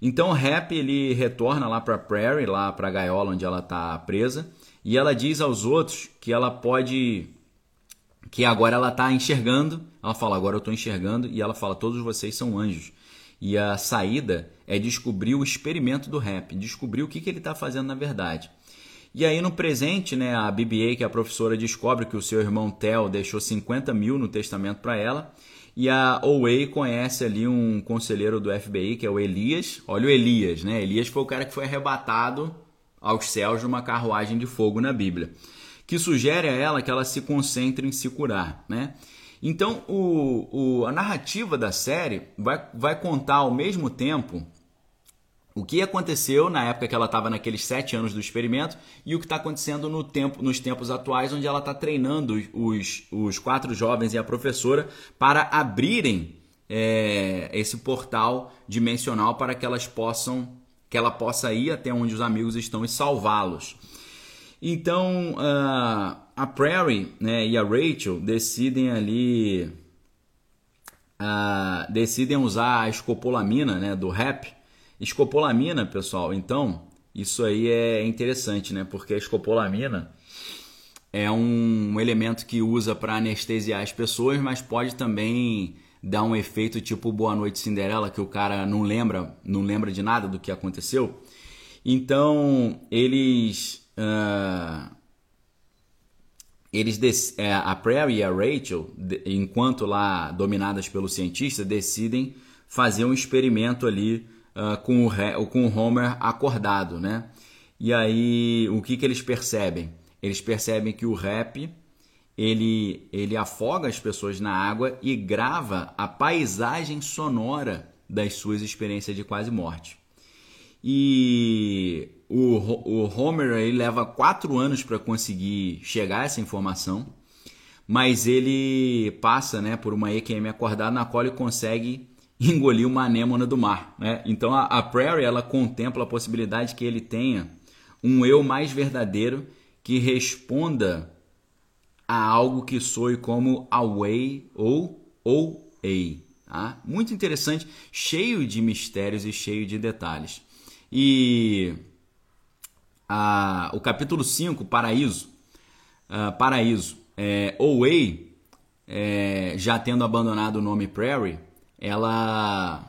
Então Rap ele retorna lá para Prairie, lá para a gaiola onde ela está presa, e ela diz aos outros que ela pode que agora ela está enxergando. Ela fala, agora eu estou enxergando, e ela fala, todos vocês são anjos. E a saída é descobrir o experimento do rap, descobrir o que, que ele está fazendo na verdade. E aí no presente, né, a BBA, que é a professora, descobre que o seu irmão Theo deixou 50 mil no testamento para ela. E a Owei conhece ali um conselheiro do FBI, que é o Elias. Olha o Elias, né? Elias foi o cara que foi arrebatado aos céus de uma carruagem de fogo na Bíblia que sugere a ela que ela se concentre em se curar, né? Então, o, o, a narrativa da série vai, vai contar ao mesmo tempo o que aconteceu na época que ela estava naqueles sete anos do experimento e o que está acontecendo no tempo, nos tempos atuais, onde ela está treinando os, os quatro jovens e a professora para abrirem é, esse portal dimensional para que elas possam que ela possa ir até onde os amigos estão e salvá-los. Então uh, a Prairie né, e a Rachel decidem ali uh, decidem usar a escopolamina né, do rap. Escopolamina, pessoal, então isso aí é interessante, né? Porque a escopolamina é um elemento que usa para anestesiar as pessoas, mas pode também dar um efeito tipo Boa Noite Cinderela, que o cara não lembra, não lembra de nada do que aconteceu. Então, eles Uh, eles é, a Prairie e a Rachel, enquanto lá dominadas pelo cientista, decidem fazer um experimento ali uh, com, o, com o Homer acordado, né? E aí, o que, que eles percebem? Eles percebem que o rap ele, ele afoga as pessoas na água e grava a paisagem sonora das suas experiências de quase morte. E o, o Homer ele leva quatro anos para conseguir chegar a essa informação, mas ele passa né, por uma EQM acordada na qual ele consegue [LAUGHS] engolir uma anêmona do mar. Né? Então a, a Prairie ela contempla a possibilidade que ele tenha um eu mais verdadeiro que responda a algo que soe como away ou ou a. Tá? Muito interessante, cheio de mistérios e cheio de detalhes. E a, o capítulo 5, Paraíso, uh, Paraíso, é, Owei, é, já tendo abandonado o nome Prairie, ela.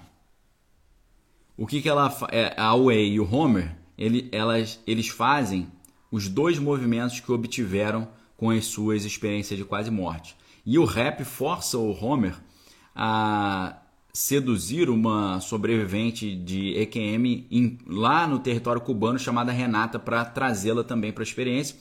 O que, que ela. É, a Owei e o Homer, ele, elas, eles fazem os dois movimentos que obtiveram com as suas experiências de quase morte. E o rap força o Homer a seduzir uma sobrevivente de EQM em, lá no território cubano chamada Renata para trazê-la também para a experiência.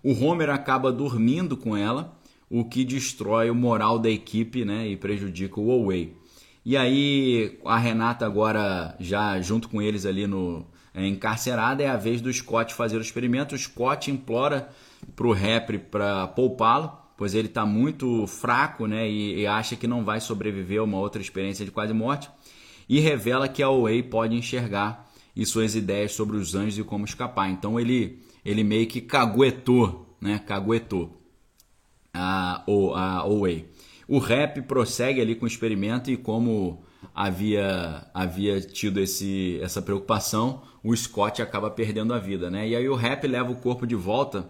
O Homer acaba dormindo com ela, o que destrói o moral da equipe né, e prejudica o Owei. E aí a Renata agora já junto com eles ali no é, encarcerada é a vez do Scott fazer o experimento. O Scott implora para o Rap para poupá-lo pois ele está muito fraco né, e, e, acha que não vai sobreviver a uma outra experiência de quase morte, e revela que a Way pode enxergar e suas ideias sobre os anjos e como escapar. Então ele, ele meio que caguetou, né, caguetou a, a Way. O rap prossegue ali com o experimento e como havia, havia tido esse, essa preocupação, o Scott acaba perdendo a vida. Né? E aí o rap leva o corpo de volta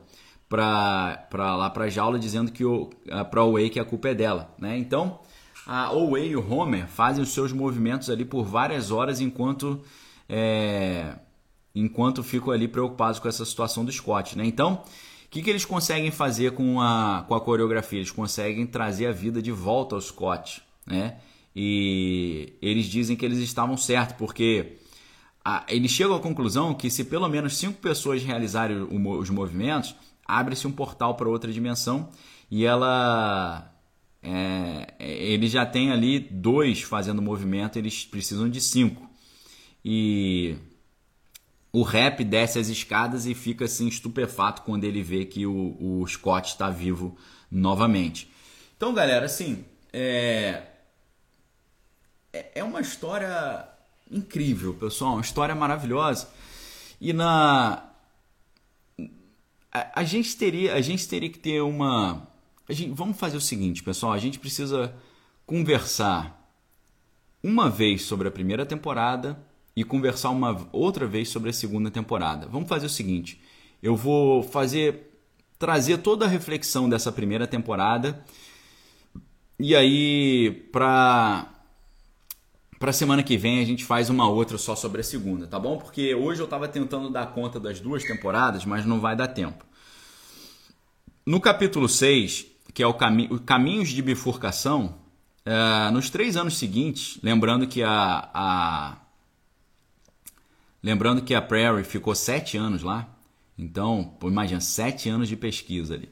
para lá para a jaula dizendo que o para Way que a culpa é dela, né? Então, a Oway e o Homer fazem os seus movimentos ali por várias horas enquanto é, enquanto ficam ali preocupados com essa situação do Scott, né? Então, o que, que eles conseguem fazer com a, com a coreografia? Eles conseguem trazer a vida de volta ao Scott, né? E eles dizem que eles estavam certos, porque a, eles chegam à conclusão que se pelo menos cinco pessoas realizarem os movimentos, abre-se um portal para outra dimensão e ela é, ele já tem ali dois fazendo movimento, eles precisam de cinco. E o rap desce as escadas e fica assim estupefato quando ele vê que o, o Scott está vivo novamente. Então, galera, assim, é, é, é uma história incrível, pessoal, uma história maravilhosa. E na a, a gente teria a gente teria que ter uma gente, vamos fazer o seguinte, pessoal, a gente precisa conversar uma vez sobre a primeira temporada e conversar uma outra vez sobre a segunda temporada. Vamos fazer o seguinte, eu vou fazer trazer toda a reflexão dessa primeira temporada e aí para para semana que vem a gente faz uma outra só sobre a segunda, tá bom? Porque hoje eu estava tentando dar conta das duas temporadas, mas não vai dar tempo. No capítulo 6, que é o cami Caminhos de Bifurcação, é, nos três anos seguintes, lembrando que a, a lembrando que a Prairie ficou sete anos lá, então, imagina, sete anos de pesquisa ali.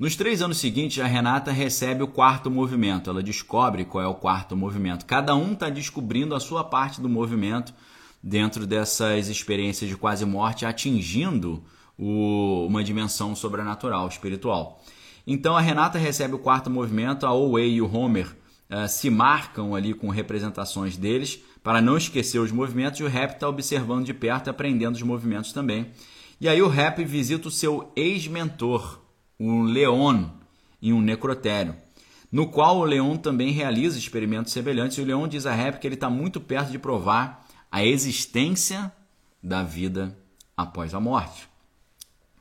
Nos três anos seguintes, a Renata recebe o quarto movimento. Ela descobre qual é o quarto movimento. Cada um está descobrindo a sua parte do movimento dentro dessas experiências de quase morte, atingindo o, uma dimensão sobrenatural, espiritual. Então a Renata recebe o quarto movimento, a Owe e o Homer uh, se marcam ali com representações deles para não esquecer os movimentos e o Rap está observando de perto aprendendo os movimentos também. E aí o Rap visita o seu ex-mentor, o Leon em um necrotério, no qual o Leon também realiza experimentos semelhantes e o Leon diz a Rap que ele está muito perto de provar a existência da vida após a morte.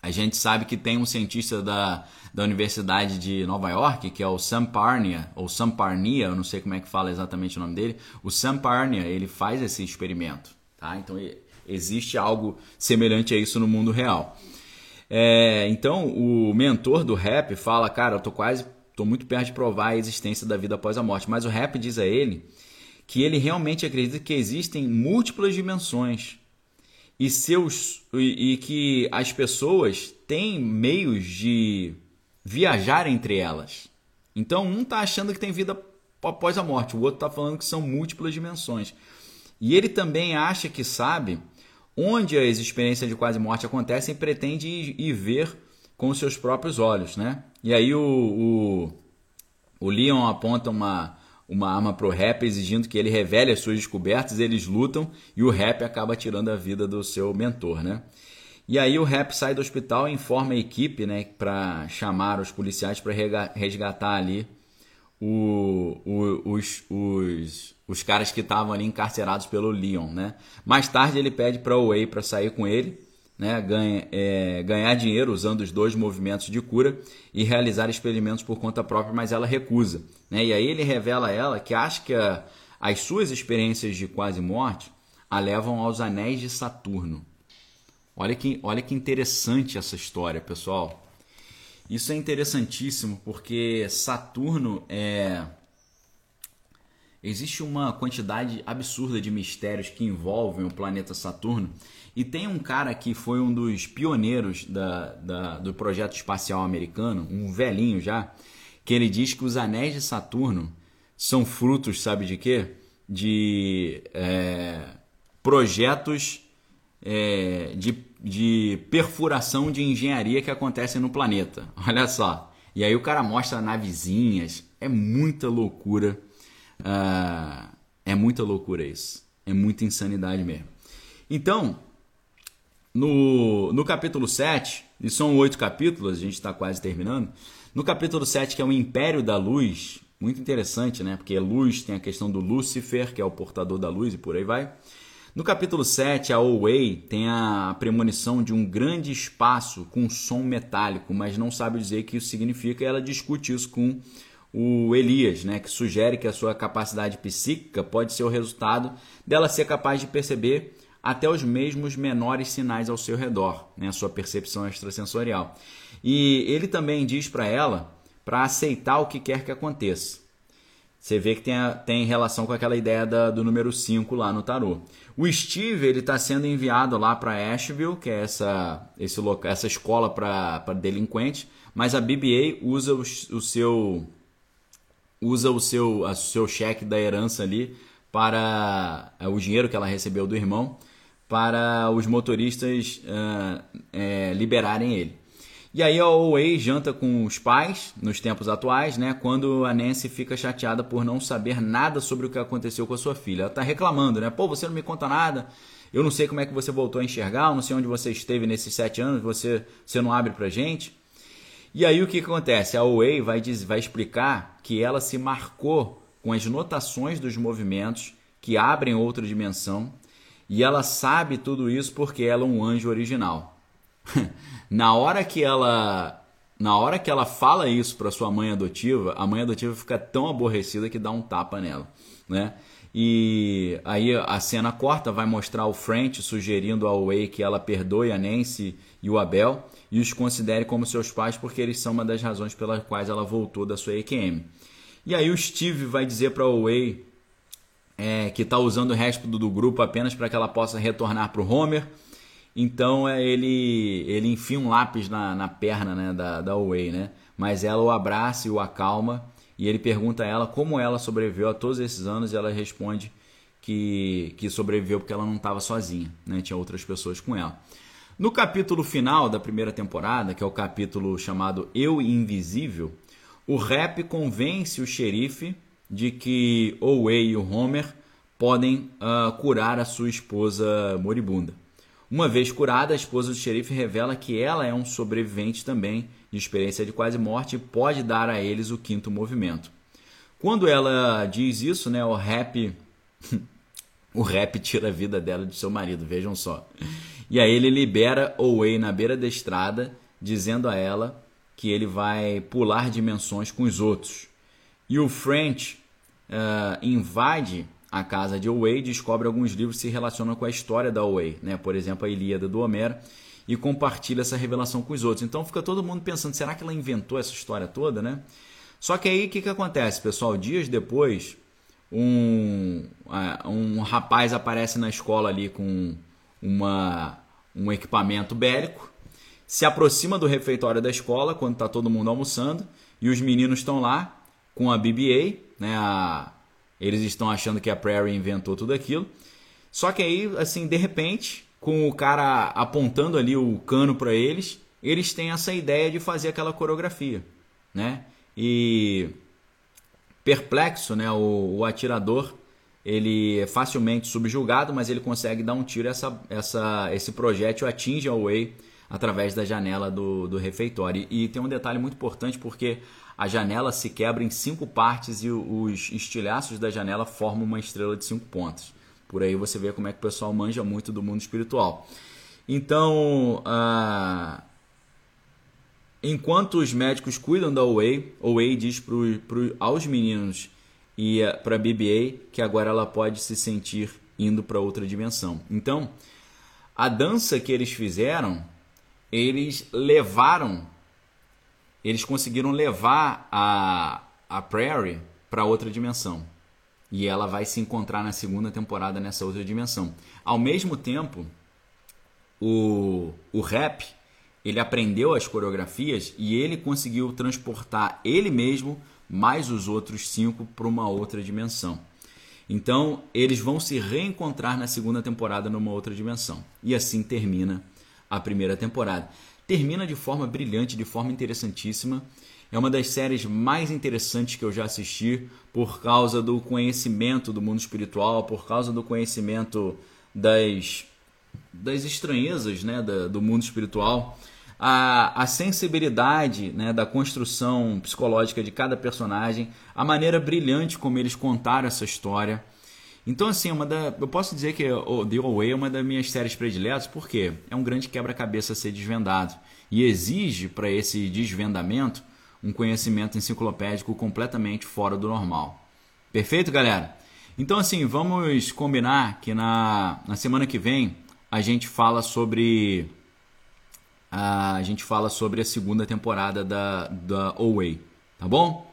A gente sabe que tem um cientista da, da Universidade de Nova York, que é o Sam Parnia, ou Sam Parnia, eu não sei como é que fala exatamente o nome dele. O Sam Parnia, ele faz esse experimento, tá? Então existe algo semelhante a isso no mundo real. É, então, o mentor do rap fala: Cara, eu tô quase, tô muito perto de provar a existência da vida após a morte. Mas o rap diz a ele que ele realmente acredita que existem múltiplas dimensões e, seus, e, e que as pessoas têm meios de viajar entre elas. Então, um está achando que tem vida após a morte, o outro está falando que são múltiplas dimensões. E ele também acha que sabe onde as experiências de quase morte acontecem pretende ir, ver com seus próprios olhos, né? E aí o, o, o Leon aponta uma, uma arma pro rap exigindo que ele revele as suas descobertas, eles lutam e o rap acaba tirando a vida do seu mentor, né? E aí o rap sai do hospital e informa a equipe, né, para chamar os policiais para resgatar ali o, o, os, os, os caras que estavam ali encarcerados pelo Leon, né? Mais tarde ele pede para o Way para sair com ele, né? Ganha, é, ganhar dinheiro usando os dois movimentos de cura e realizar experimentos por conta própria, mas ela recusa, né? E aí ele revela a ela que acha que a, as suas experiências de quase morte a levam aos anéis de Saturno. Olha que, olha que interessante essa história, pessoal. Isso é interessantíssimo porque Saturno é Existe uma quantidade absurda de mistérios que envolvem o planeta Saturno. E tem um cara que foi um dos pioneiros da, da, do projeto espacial americano, um velhinho já, que ele diz que os anéis de Saturno são frutos, sabe de quê? De é, projetos é, de, de perfuração de engenharia que acontecem no planeta. [LAUGHS] Olha só. E aí o cara mostra navezinhas. É muita loucura Uh, é muita loucura isso. É muita insanidade mesmo. Então, no, no capítulo 7, e são oito capítulos, a gente está quase terminando. No capítulo 7, que é o Império da Luz, muito interessante, né? Porque luz tem a questão do Lúcifer, que é o portador da luz, e por aí vai. No capítulo 7, a Owei tem a premonição de um grande espaço com som metálico, mas não sabe dizer o que isso significa, e ela discute isso com o Elias, né, que sugere que a sua capacidade psíquica pode ser o resultado dela ser capaz de perceber até os mesmos menores sinais ao seu redor, né, a sua percepção extrasensorial. E ele também diz para ela para aceitar o que quer que aconteça. Você vê que tem, a, tem relação com aquela ideia da, do número 5 lá no tarô. O Steve ele está sendo enviado lá para Asheville, que é essa, esse local, essa escola para delinquentes, mas a BBA usa o, o seu usa o seu, o seu cheque da herança ali para é, o dinheiro que ela recebeu do irmão para os motoristas uh, é, liberarem ele. E aí a Owei janta com os pais nos tempos atuais, né? Quando a Nancy fica chateada por não saber nada sobre o que aconteceu com a sua filha. Ela tá reclamando, né? Pô, você não me conta nada. Eu não sei como é que você voltou a enxergar, eu não sei onde você esteve nesses sete anos, você, você não abre pra gente. E aí o que, acontece? A Owei vai, vai explicar que ela se marcou com as notações dos movimentos que abrem outra dimensão e ela sabe tudo isso porque ela é um anjo original. [LAUGHS] na hora que ela na hora que ela fala isso para sua mãe adotiva, a mãe adotiva fica tão aborrecida que dá um tapa nela, né? E aí a cena corta, vai mostrar o French sugerindo ao Way que ela perdoe a Nancy e o Abel e os considere como seus pais porque eles são uma das razões pelas quais ela voltou da sua EQM. E aí o Steve vai dizer para o Way é, que está usando o resto do, do grupo apenas para que ela possa retornar para o Homer então é, ele, ele enfia um lápis na, na perna né, da, da Way, né? Mas ela o abraça e o acalma. E ele pergunta a ela como ela sobreviveu a todos esses anos. E ela responde que, que sobreviveu porque ela não estava sozinha, né? Tinha outras pessoas com ela. No capítulo final da primeira temporada, que é o capítulo chamado Eu Invisível, o rap convence o xerife de que Owei e o Homer podem uh, curar a sua esposa moribunda. Uma vez curada, a esposa do xerife revela que ela é um sobrevivente também de experiência de quase morte e pode dar a eles o quinto movimento. Quando ela diz isso, né, o rap [LAUGHS] o rap tira a vida dela de seu marido, vejam só. E aí ele libera Owei na beira da estrada, dizendo a ela que ele vai pular dimensões com os outros. E o French uh, invade a casa de Owei descobre alguns livros que se relacionam com a história da Owei, né? por exemplo, a Ilíada do Homero, e compartilha essa revelação com os outros. Então fica todo mundo pensando, será que ela inventou essa história toda, né? Só que aí o que, que acontece, pessoal? Dias depois, um, um rapaz aparece na escola ali com uma, um equipamento bélico, se aproxima do refeitório da escola quando está todo mundo almoçando, e os meninos estão lá com a BBA, né, a eles estão achando que a Prairie inventou tudo aquilo. Só que aí, assim, de repente, com o cara apontando ali o cano para eles, eles têm essa ideia de fazer aquela coreografia, né? E perplexo, né? O, o atirador ele é facilmente subjugado, mas ele consegue dar um tiro. Essa, essa, esse projétil atinge a Way através da janela do, do refeitório. E, e tem um detalhe muito importante porque a janela se quebra em cinco partes e os estilhaços da janela formam uma estrela de cinco pontos. Por aí você vê como é que o pessoal manja muito do mundo espiritual. Então, uh, enquanto os médicos cuidam da Way, Way diz pro, pro, aos meninos e uh, para a BBA que agora ela pode se sentir indo para outra dimensão. Então, a dança que eles fizeram, eles levaram eles conseguiram levar a, a Prairie para outra dimensão. E ela vai se encontrar na segunda temporada nessa outra dimensão. Ao mesmo tempo, o, o rap ele aprendeu as coreografias e ele conseguiu transportar ele mesmo mais os outros cinco para uma outra dimensão. Então, eles vão se reencontrar na segunda temporada numa outra dimensão. E assim termina a primeira temporada termina de forma brilhante, de forma interessantíssima. É uma das séries mais interessantes que eu já assisti por causa do conhecimento do mundo espiritual, por causa do conhecimento das, das estranhezas né, da, do mundo espiritual, a, a sensibilidade né, da construção psicológica de cada personagem, a maneira brilhante como eles contaram essa história. Então, assim, uma da, eu posso dizer que o The Away é uma das minhas séries prediletas, porque é um grande quebra-cabeça ser desvendado e exige para esse desvendamento um conhecimento enciclopédico completamente fora do normal. Perfeito, galera? Então, assim, vamos combinar que na, na semana que vem a gente fala sobre a, a gente fala sobre a segunda temporada da, da Away, tá bom?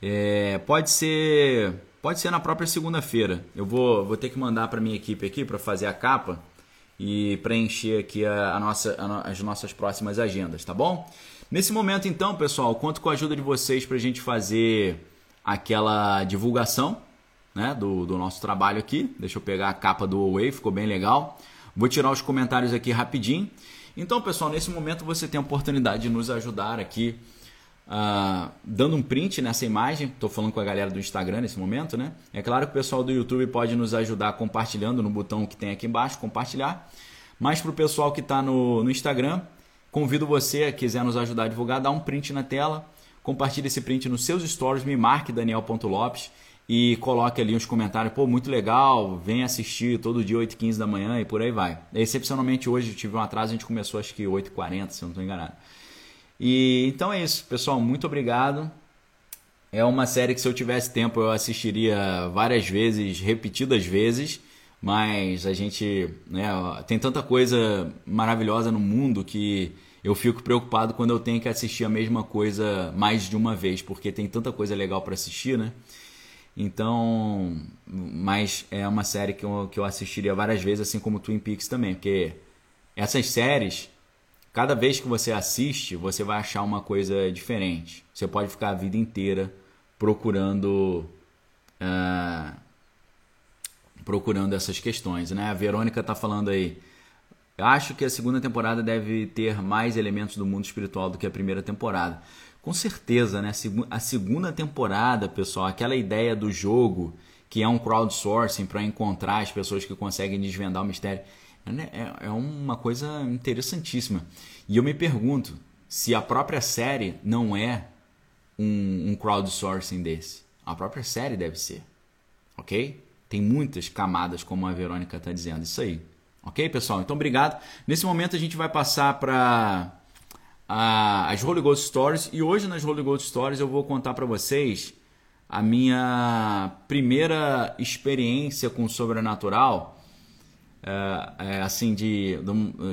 É, pode ser Pode ser na própria segunda-feira. Eu vou, vou ter que mandar para minha equipe aqui para fazer a capa e preencher aqui a, a nossa, a, as nossas próximas agendas, tá bom? Nesse momento, então, pessoal, conto com a ajuda de vocês para a gente fazer aquela divulgação né, do, do nosso trabalho aqui. Deixa eu pegar a capa do Away, ficou bem legal. Vou tirar os comentários aqui rapidinho. Então, pessoal, nesse momento você tem a oportunidade de nos ajudar aqui, uh, dando um print nessa imagem. Estou falando com a galera do Instagram nesse momento, né? É claro que o pessoal do YouTube pode nos ajudar compartilhando no botão que tem aqui embaixo, compartilhar. Mas para o pessoal que está no, no Instagram, convido você, quiser nos ajudar a divulgar, dá um print na tela, compartilhe esse print nos seus stories, me marque Daniel.lopes e coloque ali uns comentários, pô, muito legal, vem assistir todo dia 8h15 da manhã e por aí vai. Excepcionalmente hoje tive um atraso, a gente começou acho que 8h40, se eu não estou enganado. E então é isso, pessoal, muito obrigado. É uma série que se eu tivesse tempo eu assistiria várias vezes, repetidas vezes, mas a gente né, tem tanta coisa maravilhosa no mundo que eu fico preocupado quando eu tenho que assistir a mesma coisa mais de uma vez, porque tem tanta coisa legal para assistir, né? Então, mas é uma série que eu, que eu assistiria várias vezes, assim como Twin Peaks também, porque essas séries, cada vez que você assiste, você vai achar uma coisa diferente. Você pode ficar a vida inteira procurando uh, procurando essas questões, né? A Verônica está falando aí. Acho que a segunda temporada deve ter mais elementos do mundo espiritual do que a primeira temporada. Com certeza, né? A segunda temporada, pessoal, aquela ideia do jogo que é um crowdsourcing para encontrar as pessoas que conseguem desvendar o mistério, é, é uma coisa interessantíssima. E eu me pergunto se a própria série não é um, um crowdsourcing desse. A própria série deve ser, ok? Tem muitas camadas, como a Verônica está dizendo. Isso aí. Ok, pessoal? Então, obrigado. Nesse momento, a gente vai passar para as Holy Ghost Stories. E hoje nas Holy Ghost Stories eu vou contar para vocês a minha primeira experiência com o sobrenatural. É, é, assim, de,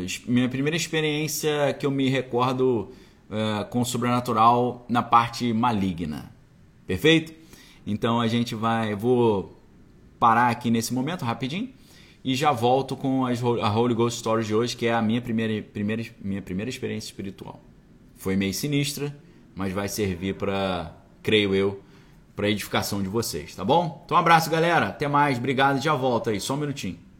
de, minha primeira experiência que eu me recordo é, com o sobrenatural na parte maligna. Perfeito? Então a gente vai. Vou parar aqui nesse momento rapidinho e já volto com as, a Holy Ghost Stories de hoje, que é a minha primeira, primeira, minha primeira experiência espiritual. Foi meio sinistra, mas vai servir para, creio eu, para edificação de vocês, tá bom? Então um abraço, galera. Até mais. Obrigado. Já volto aí. Só um minutinho.